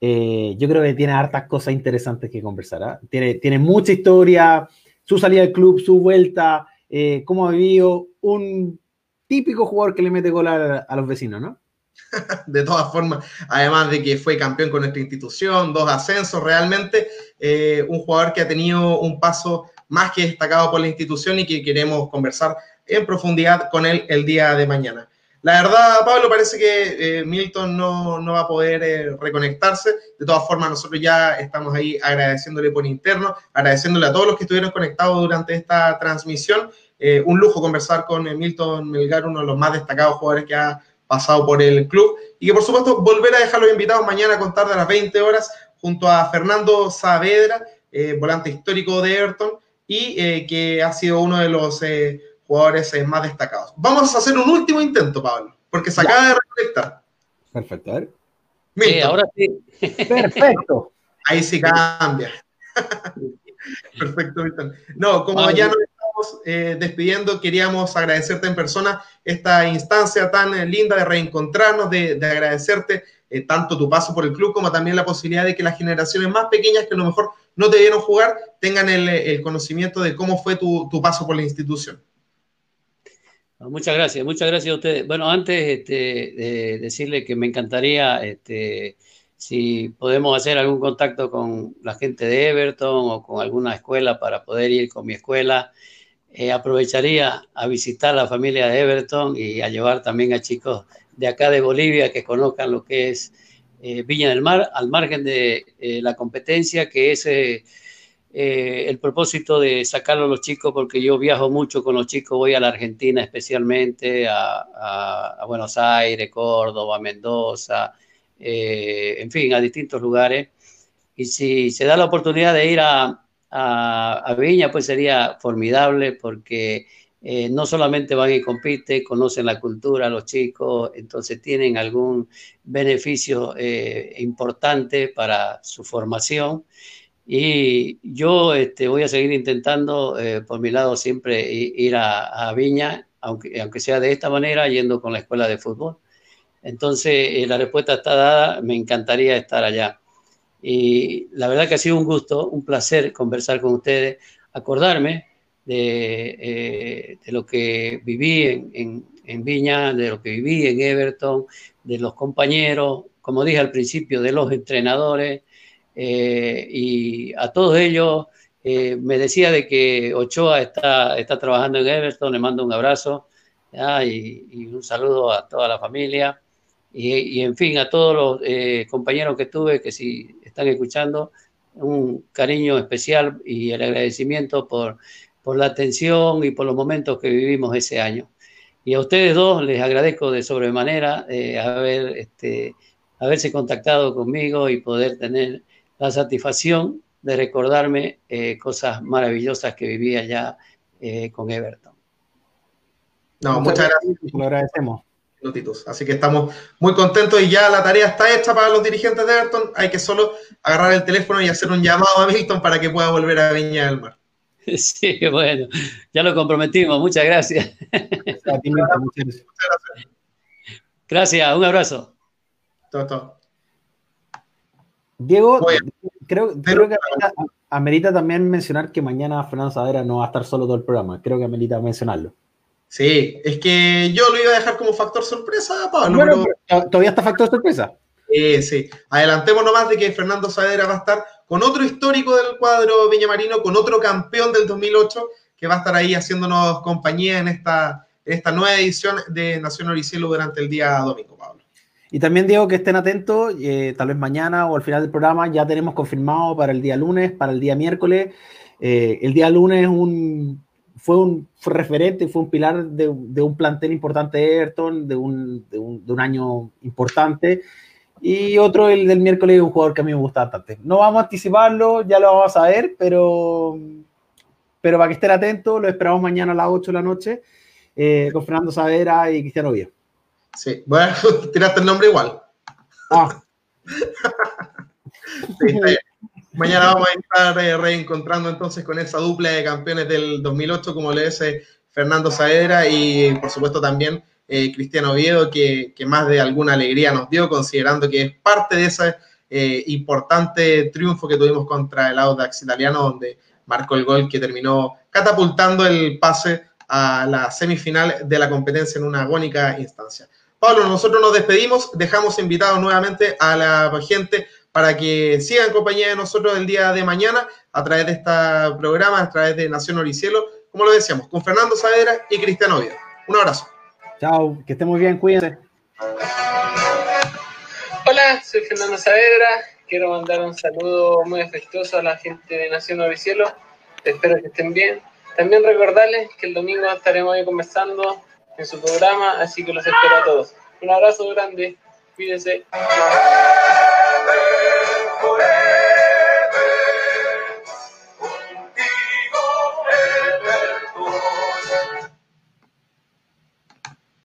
Speaker 3: Eh, yo creo que tiene hartas cosas interesantes que conversar. ¿ah? Tiene, tiene mucha historia, su salida del club, su vuelta, eh, cómo ha vivido un típico jugador que le mete gol a, los vecinos, ¿no?
Speaker 2: de todas formas, además de que fue campeón con nuestra institución, dos ascensos, realmente eh, un jugador que ha tenido un paso más que destacado por la institución y que queremos conversar en profundidad con él el día de mañana. La verdad, Pablo, parece que eh, Milton no, va a poder eh, reconectarse. De todas formas, nosotros ya estamos ahí agradeciéndole por interno, agradeciéndole a todos los que estuvieron conectados durante esta transmisión. Eh, un lujo conversar con Milton Melgar, uno de los más destacados jugadores que ha pasado por el club. Y que, por supuesto, volver a dejar los invitados mañana a contar de las 20 horas junto a Fernando Saavedra, volante histórico de Everton, y que ha sido uno de los jugadores eh, más destacados. Vamos a hacer un último intento, Pablo, porque se acaba de reconectar.
Speaker 3: Perfecto, a ver.
Speaker 4: Sí, ahora sí.
Speaker 3: Perfecto.
Speaker 2: Ahí sí cambia. Perfecto, Víctor. No, como ya nos estamos eh, despidiendo, queríamos agradecerte en persona esta instancia tan eh, linda de reencontrarnos, de, agradecerte tanto tu paso por el club como también la posibilidad de que las generaciones más pequeñas que a lo mejor no te vieron jugar tengan el, conocimiento de cómo fue tu, paso por la institución.
Speaker 4: Muchas gracias, muchas gracias a ustedes. Bueno, antes este, de decirle que me encantaría este, si podemos hacer algún contacto con la gente de Everton o con alguna escuela para poder ir con mi escuela. Eh, aprovecharía a visitar la familia de Everton y a llevar también a chicos de acá de Bolivia que conozcan lo que es eh, Viña del Mar, al margen de eh, la competencia, que es eh, el propósito de sacarlo a los chicos, porque yo viajo mucho con los chicos, voy a la Argentina especialmente, a, Buenos Aires, Córdoba, Mendoza, en fin, a distintos lugares. Y si se da la oportunidad de ir a, Viña, pues sería formidable porque eh, no solamente van y compiten, conocen la cultura los chicos, entonces tienen algún beneficio importante para su formación. Y yo este, voy a seguir intentando, eh, por mi lado, siempre ir a, Viña, aunque, aunque sea de esta manera, yendo con la escuela de fútbol. Entonces, eh, la respuesta está dada, me encantaría estar allá. Y la verdad que ha sido un gusto, un placer conversar con ustedes, acordarme de, eh, de lo que viví en, en, en, Viña, de lo que viví en Everton, de los compañeros, como dije al principio, de los entrenadores, eh, y a todos ellos eh, me decía de que Ochoa está, está trabajando en Everton, le mando un abrazo y, un saludo a toda la familia y, en fin a todos los compañeros que tuve que si están escuchando, un cariño especial y el agradecimiento por, por la atención y por los momentos que vivimos ese año. Y a ustedes dos les agradezco de sobremanera haber, este, haberse contactado conmigo y poder tener la satisfacción de recordarme eh, cosas maravillosas que vivía ya eh, con Everton.
Speaker 2: No, muchas, gracias.
Speaker 3: Lo agradecemos.
Speaker 2: Así que estamos muy contentos y ya la tarea está hecha para los dirigentes de Everton. Hay que solo agarrar el teléfono y hacer un llamado a Milton para que pueda volver a Viña del Mar.
Speaker 4: Sí, bueno, ya lo comprometimos. Muchas gracias. Gracias, un abrazo.
Speaker 2: Todo, todo.
Speaker 3: Diego, creo, que amerita, también mencionar que mañana Fernando Sadera no va a estar solo todo el programa. Creo que amerita mencionarlo.
Speaker 2: Sí, es que yo lo iba a dejar como factor sorpresa, Pablo.
Speaker 3: Bueno, ¿Todavía está factor sorpresa?
Speaker 2: Sí, sí. Adelantemos nomás de que Fernando Sadera va a estar con otro histórico del cuadro Viñamarino, con otro campeón del 2008, que va a estar ahí haciéndonos compañía en esta, en esta nueva edición de Nación Oricielo durante el día domingo, Pablo.
Speaker 3: Y también digo que estén atentos, eh, tal vez mañana o al final del programa ya tenemos confirmado para el día lunes, para el día miércoles. Eh, el día lunes un, fue un referente, fue un pilar de, un plantel importante de Everton, de un, de un, año importante. Y otro, el del miércoles, un jugador que a mí me gusta bastante. No vamos a anticiparlo, ya lo vamos a ver, pero, pero para que estén atentos, lo esperamos mañana a las 8 de la noche eh, con Fernando Savera y Cristiano Vía.
Speaker 2: Sí, bueno, tiraste el nombre igual. Ah. Mañana vamos a estar eh, reencontrando entonces con esa dupla de campeones del 2008, como le dice Fernando Saavedra y por supuesto también eh, Cristiano Oviedo, que, más de alguna alegría nos dio, considerando que es parte de ese eh, importante triunfo que tuvimos contra el Audax italiano, donde marcó el gol que terminó catapultando el pase a la semifinal de la competencia en una agónica instancia. Pablo, nosotros nos despedimos, dejamos invitados nuevamente a la gente para que sigan en compañía de nosotros el día de mañana a través de este programa, a través de Nación Oricielo, como lo decíamos, con Fernando Saavedra y Cristiano Oviedo. Un abrazo.
Speaker 3: Chao, que estén muy bien, cuídense.
Speaker 5: Hola, soy Fernando Saavedra. Quiero mandar un saludo muy afectuoso a la gente de Nación Novicielo. Espero que estén bien. También recordarles que el domingo estaremos ahí conversando en su programa, así que los espero a todos. Un abrazo grande, cuídense.